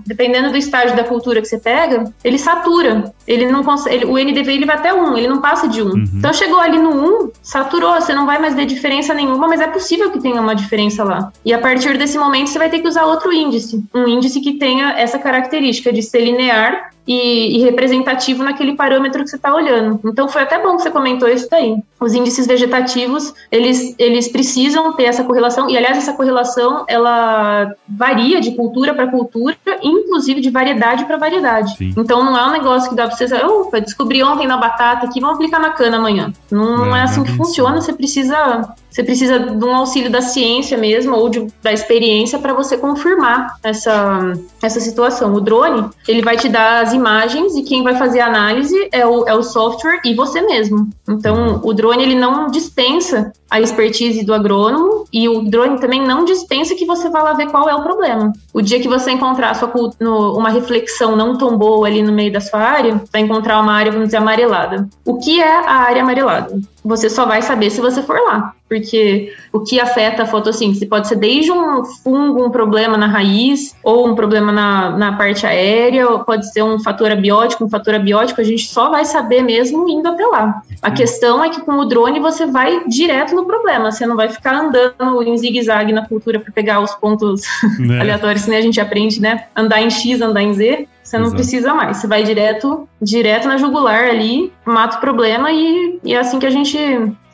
dependendo do estágio da cultura que você pega, ele satura. Ele não consegue, o NDVI ele vai até 1, ele não passa de 1. Uhum. Então chegou ali no 1, saturou, você não vai mais ver diferença nenhuma, mas é possível que tenha uma diferença lá. E a partir desse momento você vai ter que usar outro índice, um índice que tenha essa característica de ser linear e, e, representativo naquele parâmetro que você está olhando. Então foi até bom que você comentou isso daí. Os índices vegetativos, eles, eles precisam ter essa correlação, e aliás, essa correlação, ela varia de cultura para cultura, inclusive de variedade para variedade. Sim. Então não é um negócio que dá para você, opa, descobri ontem na batata aqui, vamos aplicar na cana amanhã. Não, não é, é assim que funciona, você precisa você precisa de um auxílio da ciência mesmo ou de, da experiência para você confirmar essa, essa situação. O drone, ele vai te dar as imagens e quem vai fazer a análise é o, é o software e você mesmo. Então, o drone, ele não dispensa a expertise do agrônomo e o drone também não dispensa que você vá lá ver qual é o problema. O dia que você encontrar sua, no, uma reflexão não tão boa ali no meio da sua área, vai encontrar uma área, vamos dizer, amarelada. O que é a área amarelada? Você só vai saber se você for lá porque o que afeta a fotossíntese pode ser desde um fungo, um problema na raiz, ou um problema na, na parte aérea, ou pode ser um fator abiótico, um fator abiótico, a gente só vai saber mesmo indo até lá. A questão é que com o drone você vai direto no problema, você não vai ficar andando em zigue-zague na cultura para pegar os pontos [laughs] né? aleatórios, né? A gente aprende, né? Andar em X, andar em Z. Você não Exato. precisa mais. Você vai direto, direto na jugular ali, mata o problema e, e é assim que a gente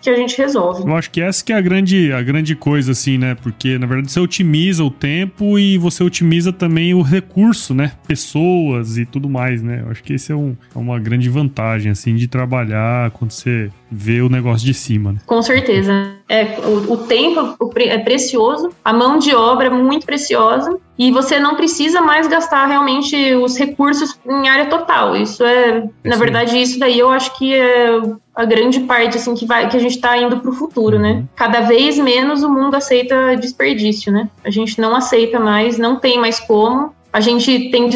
que a gente resolve. Eu acho que essa que é a grande, a grande coisa, assim, né? Porque, na verdade, você otimiza o tempo e você otimiza também o recurso, né? Pessoas e tudo mais, né? Eu acho que esse é, um, é uma grande vantagem, assim, de trabalhar quando você vê o negócio de cima. Né? Com certeza. É, o, o tempo é precioso, a mão de obra é muito preciosa e você não precisa mais gastar realmente os recursos em área total. Isso é, na verdade, isso daí eu acho que é a grande parte assim que vai que a gente está indo para o futuro, né? uhum. Cada vez menos o mundo aceita desperdício, né? A gente não aceita mais, não tem mais como. A gente tem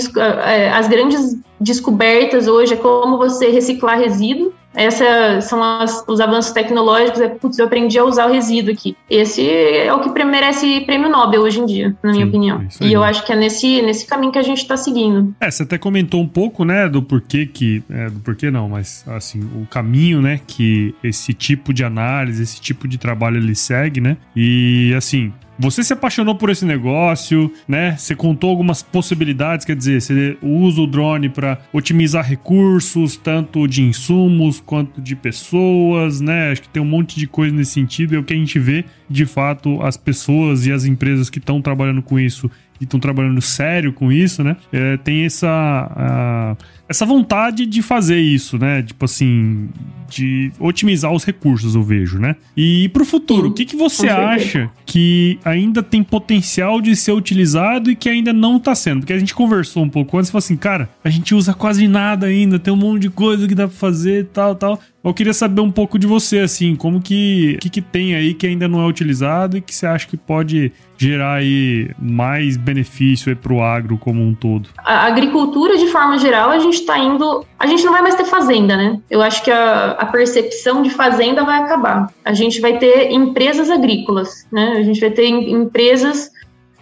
é, as grandes descobertas hoje é como você reciclar resíduo. Essas são as, os avanços tecnológicos. É, putz, eu aprendi a usar o resíduo aqui. Esse é o que merece prêmio Nobel hoje em dia, na minha Sim, opinião. É e eu acho que é nesse, nesse caminho que a gente está seguindo. É, você até comentou um pouco, né, do porquê que. É, do porquê não, mas assim, o caminho, né, que esse tipo de análise, esse tipo de trabalho ele segue, né? E assim, você se apaixonou por esse negócio, né? Você contou algumas possibilidades, quer dizer, você usa o drone para otimizar recursos, tanto de insumos quanto de pessoas, né? Acho que tem um monte de coisa nesse sentido. É o que a gente vê, de fato, as pessoas e as empresas que estão trabalhando com isso e estão trabalhando sério com isso, né? É, tem essa, a, essa vontade de fazer isso, né? Tipo assim, de otimizar os recursos, eu vejo, né? E pro futuro, o que, que você acha que ainda tem potencial de ser utilizado e que ainda não tá sendo? Porque a gente conversou um pouco antes e falou assim, cara, a gente usa quase nada ainda, tem um monte de coisa que dá pra fazer, tal, tal. Eu queria saber um pouco de você, assim, como que, que, que tem aí que ainda não é utilizado e que você acha que pode gerar aí mais benefício aí pro agro como um todo? A agricultura, de forma geral, a gente está indo. A gente não vai mais ter fazenda, né? Eu acho que a, a percepção de fazenda vai acabar. A gente vai ter empresas agrícolas, né? A gente vai ter empresas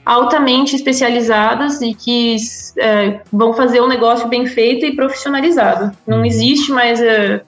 altamente especializadas e que é, vão fazer um negócio bem feito e profissionalizado. Não uhum. existe mais é,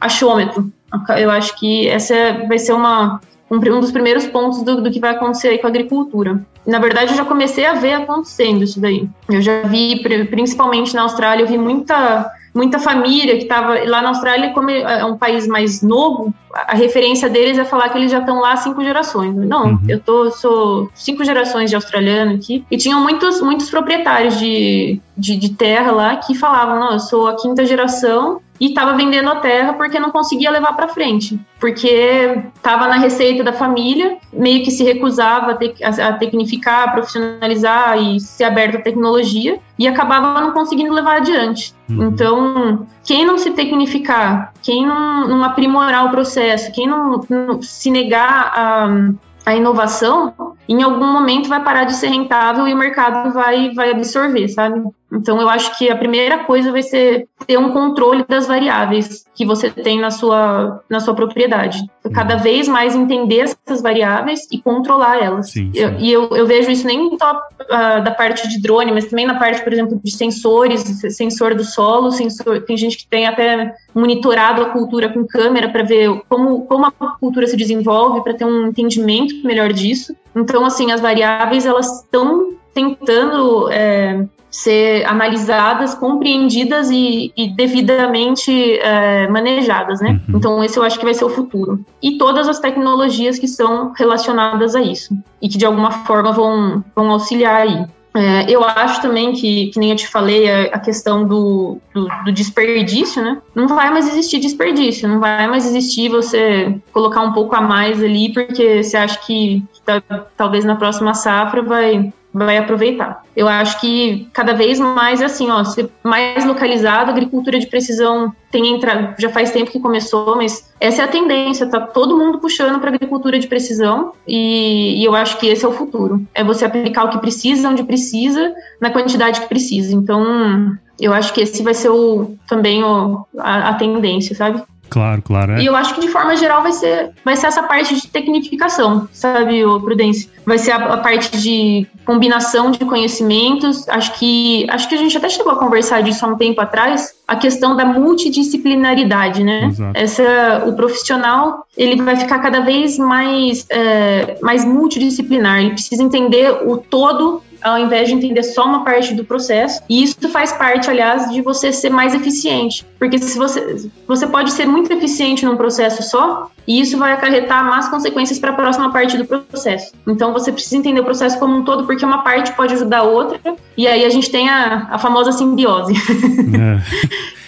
achômetro. Eu acho que essa vai ser uma, um, um dos primeiros pontos do, do, que vai acontecer aí com a agricultura. Na verdade, eu já comecei a ver acontecendo isso daí. Eu já vi, principalmente na Austrália, eu vi muita muita família que estava lá na Austrália, como é um país mais novo, a referência deles é falar que eles já estão lá cinco gerações. Não, uhum. eu tô, sou cinco gerações de australiano aqui. E tinham muitos, muitos proprietários de, de, de terra lá que falavam: não, eu sou a quinta geração e estava vendendo a terra porque não conseguia levar para frente, porque estava na receita da família, meio que se recusava a, te, a, a, tecnificar, a profissionalizar e ser aberto à tecnologia e acabava não conseguindo levar adiante. Uhum. Então, quem não se tecnificar, quem não, não aprimorar o processo, quem não, não se negar a a inovação, em algum momento vai parar de ser rentável e o mercado vai, vai absorver, sabe? Então, eu acho que a primeira coisa vai ser ter um controle das variáveis que você tem na sua, na sua propriedade. Cada uhum. vez mais entender essas variáveis e controlar elas. Sim, sim. Eu, e eu, eu, vejo isso nem só uh, da parte de drone, mas também na parte, por exemplo, de sensores, sensor do solo, sensor, tem gente que tem até monitorado a cultura com câmera para ver como, como a cultura se desenvolve, para ter um entendimento melhor disso. Então, assim, as variáveis, elas estão tentando é, ser analisadas, compreendidas e, e devidamente é, manejadas, né? Uhum. Então esse eu acho que vai ser o futuro. E todas as tecnologias que são relacionadas a isso e que de alguma forma vão, vão auxiliar aí. É, eu acho também que, que nem eu te falei, a, a questão do, do, do, desperdício, né? Não vai mais existir desperdício, não vai mais existir você colocar um pouco a mais ali, porque você acha que tá, talvez na próxima safra vai, vai aproveitar. Eu acho que cada vez mais assim, ó, mais localizado, agricultura de precisão tem entrado, já faz tempo que começou, mas essa é a tendência, tá todo mundo puxando para agricultura de precisão e, e, eu acho que esse é o futuro. É você aplicar o que precisa, onde precisa, na quantidade que precisa. Então, eu acho que esse vai ser o, também o, a, a tendência, sabe? Claro, claro. É. E eu acho que de forma geral vai ser, vai ser essa parte de tecnificação, sabe, o Prudência? Vai ser a, a, parte de combinação de conhecimentos. Acho que acho que a gente até chegou a conversar disso há um tempo atrás, a questão da multidisciplinaridade, né? Exato. Essa, o profissional ele vai ficar cada vez mais, é, mais multidisciplinar. Ele precisa entender o todo ao invés de entender só uma parte do processo. E isso faz parte, aliás, de você ser mais eficiente. Porque se você, você pode ser muito eficiente num processo só, e isso vai acarretar más consequências para a próxima parte do processo. Então você precisa entender o processo como um todo, porque uma parte pode ajudar a outra, e aí a gente tem a, a famosa simbiose. É. [laughs]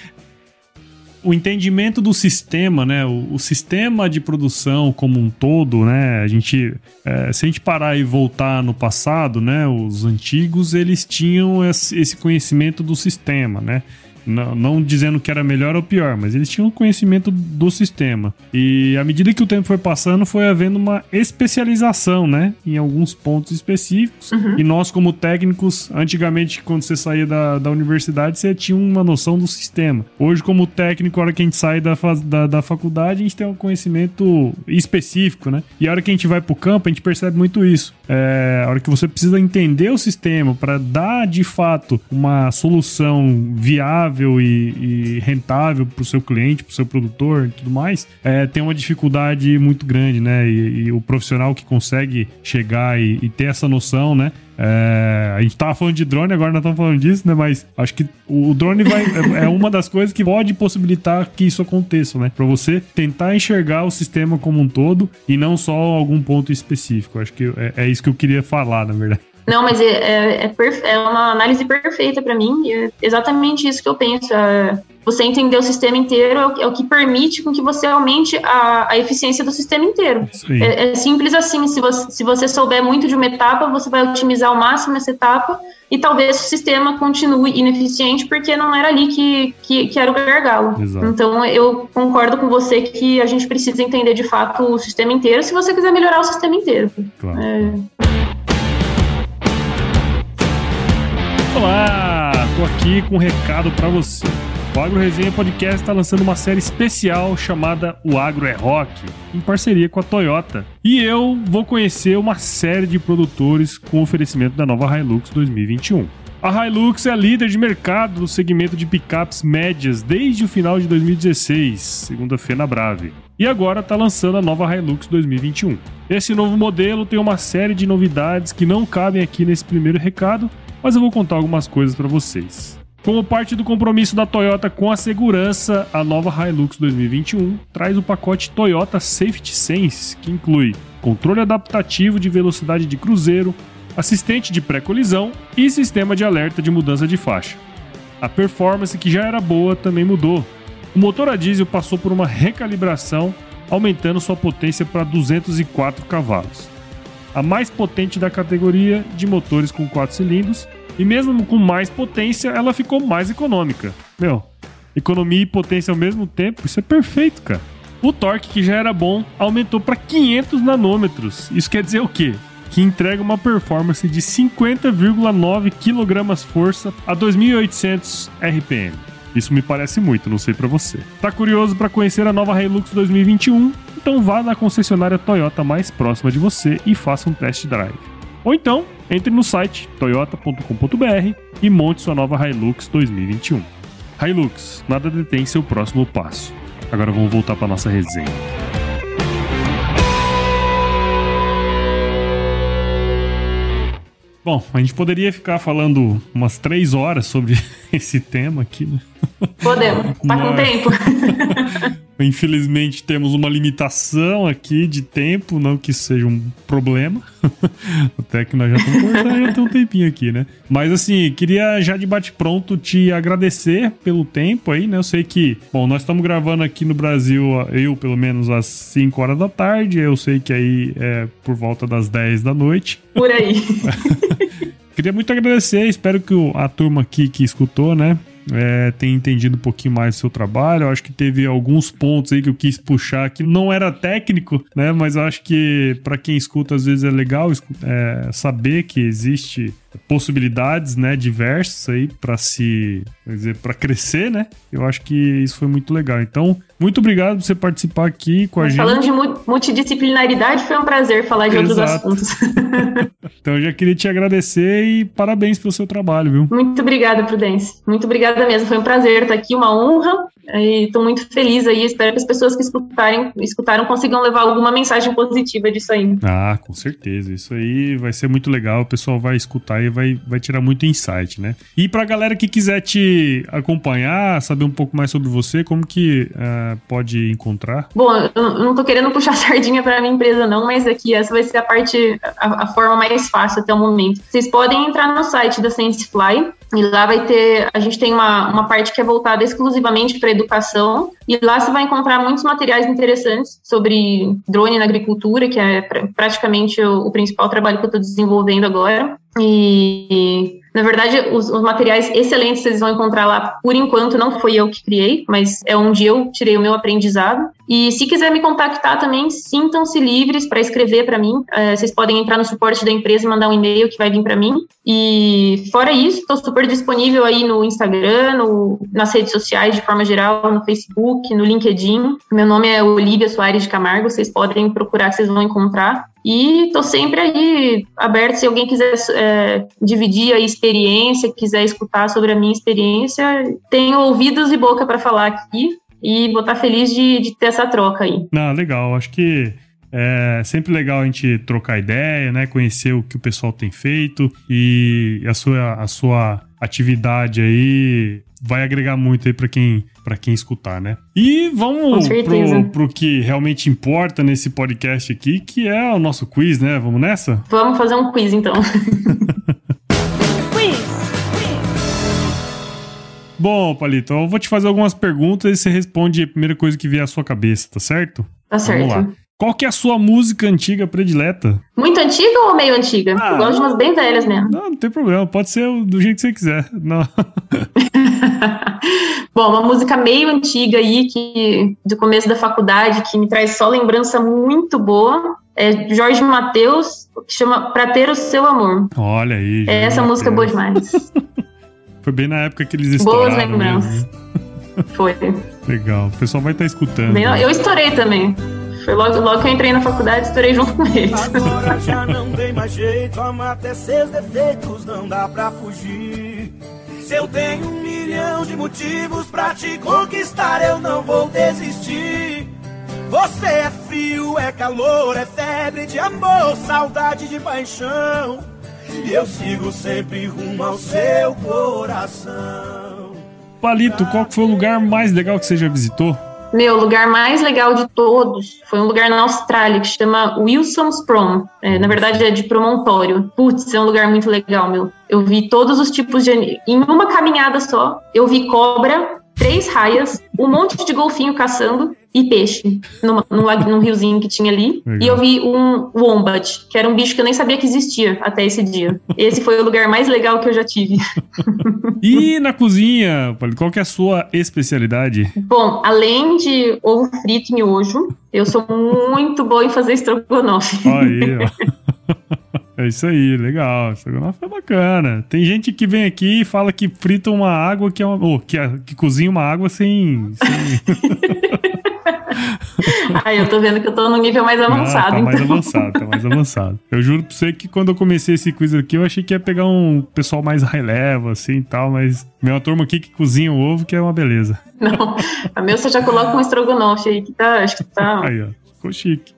o entendimento do sistema, né? O, o, sistema de produção como um todo, né? A gente, é, se a gente parar e voltar no passado, né? Os antigos eles tinham esse conhecimento do sistema, né? Não, não, dizendo que era melhor ou pior, mas eles tinham conhecimento do sistema. E à medida que o tempo foi passando, foi havendo uma especialização, né? Em alguns pontos específicos. Uhum. E nós, como técnicos, antigamente, quando você saía da, da universidade, você tinha uma noção do sistema. Hoje, como técnico, a hora que a gente sai da, da, da faculdade, a gente tem um conhecimento específico, né? E a hora que a gente vai pro campo, a gente percebe muito isso. É, a hora que você precisa entender o sistema para dar de fato uma solução viável viável e, e rentável para o seu cliente, para o seu produtor e tudo mais, é, tem uma dificuldade muito grande, né? E, e o profissional que consegue chegar e, e ter essa noção, né? É, a gente tava falando de drone, agora não estamos falando disso, né? Mas acho que o drone vai, é, é uma das coisas que pode possibilitar que isso aconteça, né? Para você tentar enxergar o sistema como um todo e não só algum ponto específico. Acho que é, é isso que eu queria falar, na verdade. Não, mas é, é, é, é uma análise perfeita para mim. É exatamente isso que eu penso. É, você entender o sistema inteiro é o, é o, que permite com que você aumente a, a eficiência do sistema inteiro. É, é, simples assim. Se você, se você souber muito de uma etapa, você vai otimizar ao máximo essa etapa e talvez o sistema continue ineficiente porque não era ali que, que, que era o gargalo. Exato. Então, eu concordo com você que a gente precisa entender de fato o sistema inteiro se você quiser melhorar o sistema inteiro. Claro. É... Olá, tô aqui com um recado para você. O Agro Resenha Podcast está lançando uma série especial chamada O Agro é Rock, em parceria com a Toyota. E eu vou conhecer uma série de produtores com oferecimento da nova Hilux 2021. A Hilux é líder de mercado no segmento de picapes médias desde o final de 2016, segundo a Fenabrave. E agora está lançando a nova Hilux 2021. Esse novo modelo tem uma série de novidades que não cabem aqui nesse primeiro recado, mas eu vou contar algumas coisas para vocês. Como parte do compromisso da Toyota com a segurança, a nova Hilux 2021 traz o pacote Toyota Safety Sense, que inclui controle adaptativo de velocidade de cruzeiro, assistente de pré-colisão e sistema de alerta de mudança de faixa. A performance, que já era boa, também mudou. O motor a diesel passou por uma recalibração, aumentando sua potência para 204 cavalos a mais potente da categoria de motores com 4 cilindros, e mesmo com mais potência, ela ficou mais econômica. Meu, economia e potência ao mesmo tempo, isso é perfeito, cara. O torque, que já era bom, aumentou para 500 nanômetros. Isso quer dizer o quê? Que entrega uma performance de 50,9 kg força a 2.800 RPM. Isso me parece muito, não sei para você. Tá curioso para conhecer a nova Hilux 2021? Então vá na concessionária Toyota mais próxima de você e faça um test drive. Ou então, entre no site toyota.com.br e monte sua nova Hilux 2021. Hilux, nada detém seu próximo passo. Agora vamos voltar para nossa resenha. Bom, a gente poderia ficar falando umas três horas sobre [laughs] esse tema aqui, né? Podemos, tá Mas... com tempo. [laughs] Infelizmente temos uma limitação aqui de tempo, não que isso seja um problema. [laughs] Até que nós já estamos conversando já tem um tempinho aqui, né? Mas assim, queria já de bate-pronto te agradecer pelo tempo aí, né? Eu sei que, bom, nós estamos gravando aqui no Brasil, eu pelo menos às 5 horas da tarde, eu sei que aí é por volta das 10 da noite. Por aí. [laughs] Queria muito agradecer, espero que a turma aqui que escutou, né, é, entendido um pouquinho mais do seu trabalho. Eu acho que teve alguns pontos aí que eu quis puxar que não era técnico, né? Mas eu acho que para quem escuta, às vezes é legal é, saber que existe possibilidades, né, diversas aí para se, quer dizer, para crescer, né? Eu acho que isso foi muito legal. Então, muito obrigado por você participar aqui com a Mas gente. Falando de multidisciplinaridade, foi um prazer falar de Exato. outros assuntos. [laughs] então, eu já queria te agradecer e parabéns pelo seu trabalho, viu? Muito obrigada, Prudência. Muito obrigada mesmo. Foi um prazer estar aqui, uma honra. Estou muito feliz aí. Espero que as pessoas que escutarem, escutaram consigam levar alguma mensagem positiva disso aí. Ah, com certeza. Isso aí vai ser muito legal. O pessoal vai escutar e vai, vai tirar muito insight, né? E para a galera que quiser te acompanhar, saber um pouco mais sobre você, como que uh, pode encontrar? Bom, eu não estou querendo puxar [laughs] sardinha para minha empresa não, mas aqui essa vai ser a parte, a, a forma mais fácil até o momento. Vocês podem entrar no site da SenseFly, e lá vai ter, a gente tem uma, uma parte que é voltada exclusivamente para educação, e lá você vai encontrar muitos materiais interessantes sobre drone na agricultura, que é pr praticamente o, o, principal trabalho que eu estou desenvolvendo agora. E, na verdade, os, os, materiais excelentes vocês vão encontrar lá, por enquanto, não foi eu que criei, mas é onde eu tirei o meu aprendizado. E se quiser me contactar também, sintam-se livres para escrever para mim. É, vocês podem entrar no suporte da empresa e mandar um e-mail que vai vir para mim. E fora isso, estou super disponível aí no Instagram, no, nas redes sociais de forma geral, no Facebook, no LinkedIn. Meu nome é Olivia Soares de Camargo, vocês podem procurar, vocês vão encontrar. E estou sempre aí aberto, se alguém quiser é, dividir a experiência, quiser escutar sobre a minha experiência, tenho ouvidos e boca para falar aqui e vou estar tá feliz de, de ter essa troca aí. Ah, legal. Acho que é sempre legal a gente trocar ideia, né? Conhecer o que o pessoal tem feito e a sua, a sua atividade aí vai agregar muito aí para quem para quem escutar, né? E vamos pro, pro que realmente importa nesse podcast aqui, que é o nosso quiz, né? Vamos nessa? Vamos fazer um quiz então. [laughs] Bom, Palito, eu vou te fazer algumas perguntas e você responde a primeira coisa que vier à sua cabeça, tá certo? Tá certo. Vamos lá. Qual que é a sua música antiga predileta? Muito antiga ou meio antiga? Ah, eu gosto de umas bem velhas mesmo. Não, não tem problema. Pode ser do jeito que você quiser. Não. [laughs] Bom, uma música meio antiga aí, que do começo da faculdade, que me traz só lembrança muito boa. É Jorge Matheus, que chama Pra Ter o Seu Amor. Olha aí. Jorge Essa Mateus. música é boa demais. [laughs] Foi bem na época que eles estouraram. Boas lembranças. [laughs] Foi. Legal. O pessoal vai estar tá escutando. Bem, eu estourei também. Foi logo, logo que eu entrei na faculdade, estourei junto com eles. Agora [laughs] já não tem mais jeito, ama até seus defeitos, não dá pra fugir. Se eu tenho um milhão de motivos pra te conquistar, eu não vou desistir. Você é frio, é calor, é febre de amor, saudade de paixão. E eu sigo sempre rumo ao seu coração. Palito, qual foi o lugar mais legal que você já visitou? Meu, o lugar mais legal de todos foi um lugar na Austrália que chama Wilson's Prom. É, na verdade, é de promontório. Putz, é um lugar muito legal, meu. Eu vi todos os tipos de. Em uma caminhada só, eu vi cobra, três raias, um monte de golfinho caçando e peixe numa, num, num riozinho que tinha ali. Legal. E eu vi um wombat, que era um bicho que eu nem sabia que existia até esse dia. Esse foi o lugar mais legal que eu já tive. [laughs] e na cozinha, qual que é a sua especialidade? Bom, além de ovo frito e miojo, eu sou muito boa em fazer estrogonofe. Aí, ó. [laughs] É isso aí, legal. Estrogonofe é bacana. Tem gente que vem aqui e fala que frita uma água que é uma. Ou que, que cozinha uma água sem. sem... [laughs] Aí eu tô vendo que eu tô no nível mais avançado. Ah, tá mais então. avançado, tá mais avançado. Eu juro pra você que quando eu comecei esse quiz aqui, eu achei que ia pegar um pessoal mais level, assim e tal, mas tem uma turma aqui que cozinha o ovo, que é uma beleza. [laughs] Não, a meu você já coloca um estrogonofe aí, que tá, acho que tá... Aí, ó, ficou chique.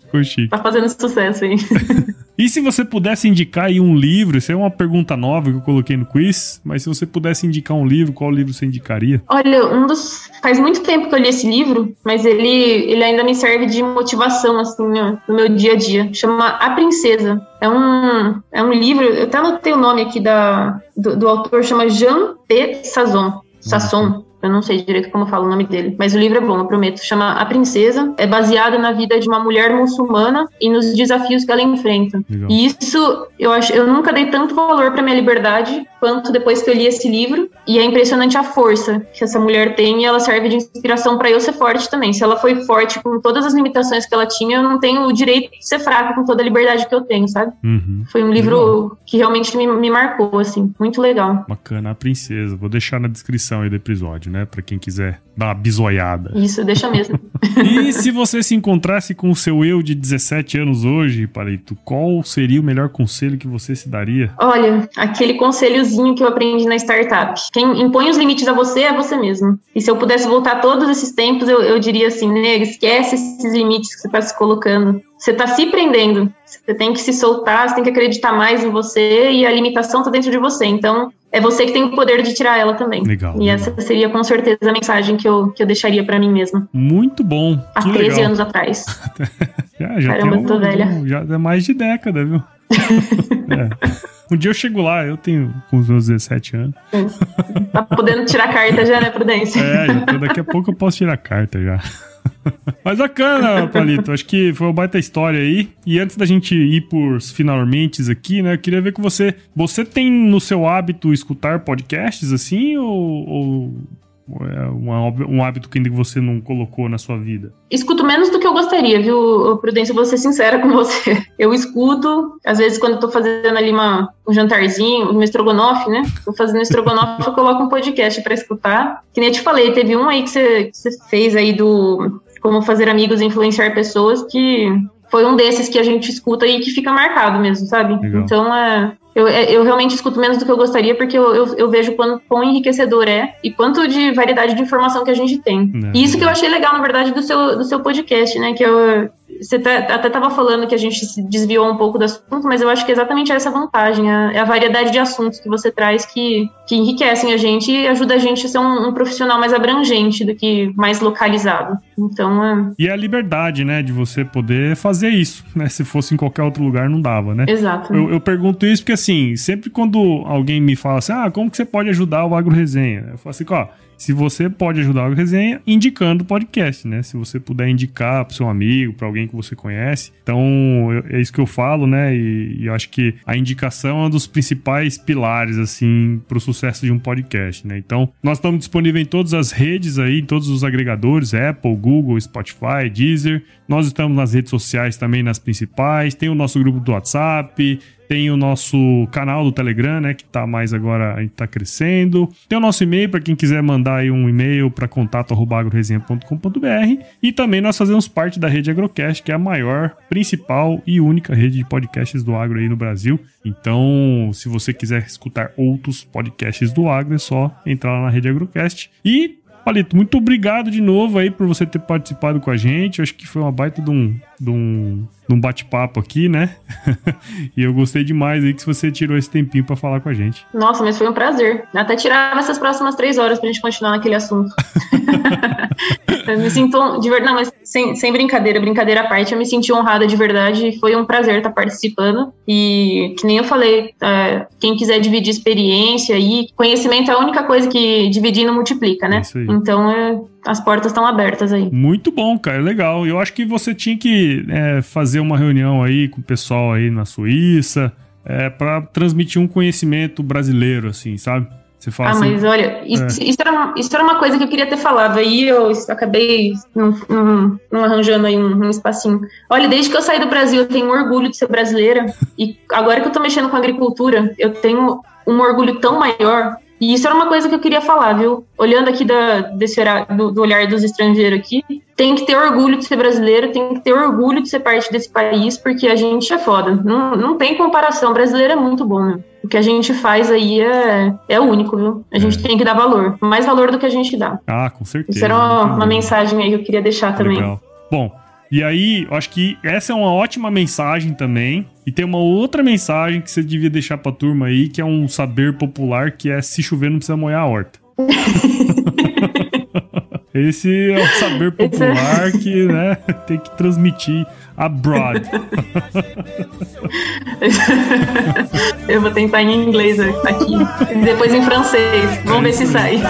Ficou chique. Tá fazendo sucesso aí. [laughs] E se você pudesse indicar aí um livro, isso é uma pergunta nova que eu coloquei no quiz, mas se você pudesse indicar um livro, qual livro você indicaria? Olha, um dos. Faz muito tempo que eu li esse livro, mas ele, ele ainda me serve de motivação, assim, no, meu dia a dia. Chama A Princesa. É um, é um livro, eu até anotei o nome aqui da, do, do autor, chama Jean P. Sazon. Sasson. Eu não sei direito como falo o nome dele, mas o livro é bom, eu prometo. Chama A Princesa. É baseado na vida de uma mulher muçulmana e nos desafios que ela enfrenta. Legal. E isso, eu acho, eu nunca dei tanto valor para minha liberdade quanto depois que eu li esse livro. E é impressionante a força que essa mulher tem e ela serve de inspiração para eu ser forte também. Se ela foi forte com todas as limitações que ela tinha, eu não tenho o direito de ser fraca com toda a liberdade que eu tenho, sabe? Uhum. Foi um livro legal. que realmente me, me marcou, assim, muito legal. Bacana, A Princesa. Vou deixar na descrição aí do episódio né? Para quem quiser dar uma bisoiada. Isso, deixa mesmo. [laughs] e se você se encontrasse com o seu eu de 17 anos hoje, Palito, qual seria o melhor conselho que você se daria? Olha, aquele conselhozinho que eu aprendi na startup. Quem impõe os limites a você é você mesmo. E se eu pudesse voltar todos esses tempos, eu, eu diria assim, nega, esquece esses limites que você está se colocando. Você está se prendendo. Você tem que se soltar, você tem que acreditar mais em você e a limitação está dentro de você. Então, é você que tem o poder de tirar ela também. Legal. E legal. essa seria com certeza a mensagem que eu, que eu deixaria para mim mesma. Muito bom. Há que 13 legal. anos atrás. [laughs] já, já Caramba, tem um, tô velha. Já é mais de década, viu? [laughs] é. Um dia eu chego lá, eu tenho com os meus 17 anos. Tá podendo tirar carta já, né, Prudência? É, daqui a pouco eu posso tirar carta já. [laughs] [laughs] Mas bacana, Palito. Acho que foi uma baita história aí. E antes da gente ir por finalmente aqui, né? Eu queria ver com você. Você tem no seu hábito escutar podcasts assim? Ou, ou um hábito que você não colocou na sua vida? Escuto menos do que eu gostaria, viu, Prudência? Vou ser sincera com você. [laughs] Eu escuto, às vezes, quando eu tô fazendo ali uma, um jantarzinho, um estrogonofe, né? Tô fazendo estrogonofe, eu coloco um podcast para escutar. Que nem eu te falei, teve um aí que você, que você fez aí do Como Fazer Amigos e Influenciar Pessoas, que foi um desses que a gente escuta e que fica marcado mesmo, sabe? Legal. Então, é, eu, é, eu realmente escuto menos do que eu gostaria, porque eu, eu, eu vejo quanto, quão enriquecedor é e quanto de variedade de informação que a gente tem. É, e isso que eu achei legal, na verdade, do seu, do seu podcast, né? Que eu, você até estava falando que a gente se desviou um pouco do assunto, mas eu acho que é exatamente essa vantagem, a, é a variedade de assuntos que você traz que, que enriquecem a gente e ajuda a gente a ser um, um profissional mais abrangente do que mais localizado. Então, é... E a liberdade, né, de você poder fazer isso, né? Se fosse em qualquer outro lugar, não dava, né? Exato. Eu, eu pergunto isso porque, assim, sempre quando alguém me fala assim, ah, como que você pode ajudar o Agro Resenha? Eu falo assim, ó se você pode ajudar a resenha indicando o podcast, né? Se você puder indicar para seu amigo, para alguém que você conhece. Então, é isso que eu falo, né? E, e, eu acho que a indicação é um dos principais pilares, assim, para o sucesso de um podcast, né? Então, nós estamos disponíveis em todas as redes aí, em todos os agregadores, Apple, Google, Spotify, Deezer. Nós estamos nas redes sociais também, nas principais. Tem o nosso grupo do WhatsApp, tem o nosso canal do Telegram, né, que tá mais agora, a gente tá crescendo. Tem o nosso e-mail para quem quiser mandar aí um e-mail para contato@agroresenha.com.br e também nós fazemos parte da rede Agrocast, que é a maior, principal e única rede de podcasts do agro aí no Brasil. Então, se você quiser escutar outros podcasts do agro, é só entrar lá na rede Agrocast. E Palito, muito obrigado de novo aí por você ter participado com a gente. Eu acho que foi uma baita de um, de um num bate-papo aqui, né? [laughs] e eu gostei demais aí que você tirou esse tempinho para falar com a gente. Nossa, mas foi um prazer. Até tirar essas próximas três horas pra gente continuar naquele assunto. [laughs] eu me sinto de verdade, não, mas sem, sem brincadeira, brincadeira à parte, eu me senti honrada de verdade. Foi um prazer estar participando. E que nem eu falei, é, quem quiser dividir experiência e conhecimento é a única coisa que dividindo multiplica, né? Então é as portas estão abertas aí. Muito bom, cara, legal. Eu acho que você tinha que é, fazer uma reunião aí com o pessoal aí na Suíça é, para transmitir um conhecimento brasileiro, assim, sabe? Você fala ah, assim, mas olha, isso, é. isso, era uma, isso era uma coisa que eu queria ter falado, aí eu acabei não, arranjando aí um, um, espacinho. Olha, desde que eu saí do Brasil, eu tenho orgulho de ser brasileira, e agora que eu tô mexendo com agricultura, eu tenho um orgulho tão maior e isso era uma coisa que eu queria falar, viu? Olhando aqui da, desse do, do, olhar dos estrangeiros aqui, tem que ter orgulho de ser brasileiro, tem que ter orgulho de ser parte desse país, porque a gente é foda. Não, não tem comparação. O brasileiro é muito bom, né? O que a gente faz aí é, é único, viu? A gente é. tem que dar valor. Mais valor do que a gente dá. Ah, com certeza. Isso era uma, uma mensagem aí que eu queria deixar também. Legal. Bom, e aí, eu acho que essa é uma ótima mensagem também. E tem uma outra mensagem que você devia deixar pra turma aí, que é um saber popular, que é se chover não precisa molhar a horta. [laughs] Esse é um saber popular que né, [laughs] tem que transmitir abroad. [laughs] Eu vou tentar em inglês aqui, depois em francês. Vamos ver se sai.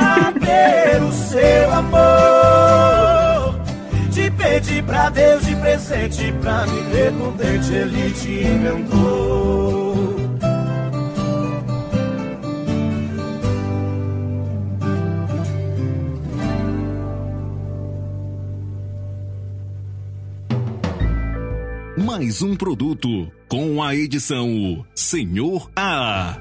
Pedi pra Deus de presente pra me ver contente, ele te inventou. Mais um produto com a edição Senhor A.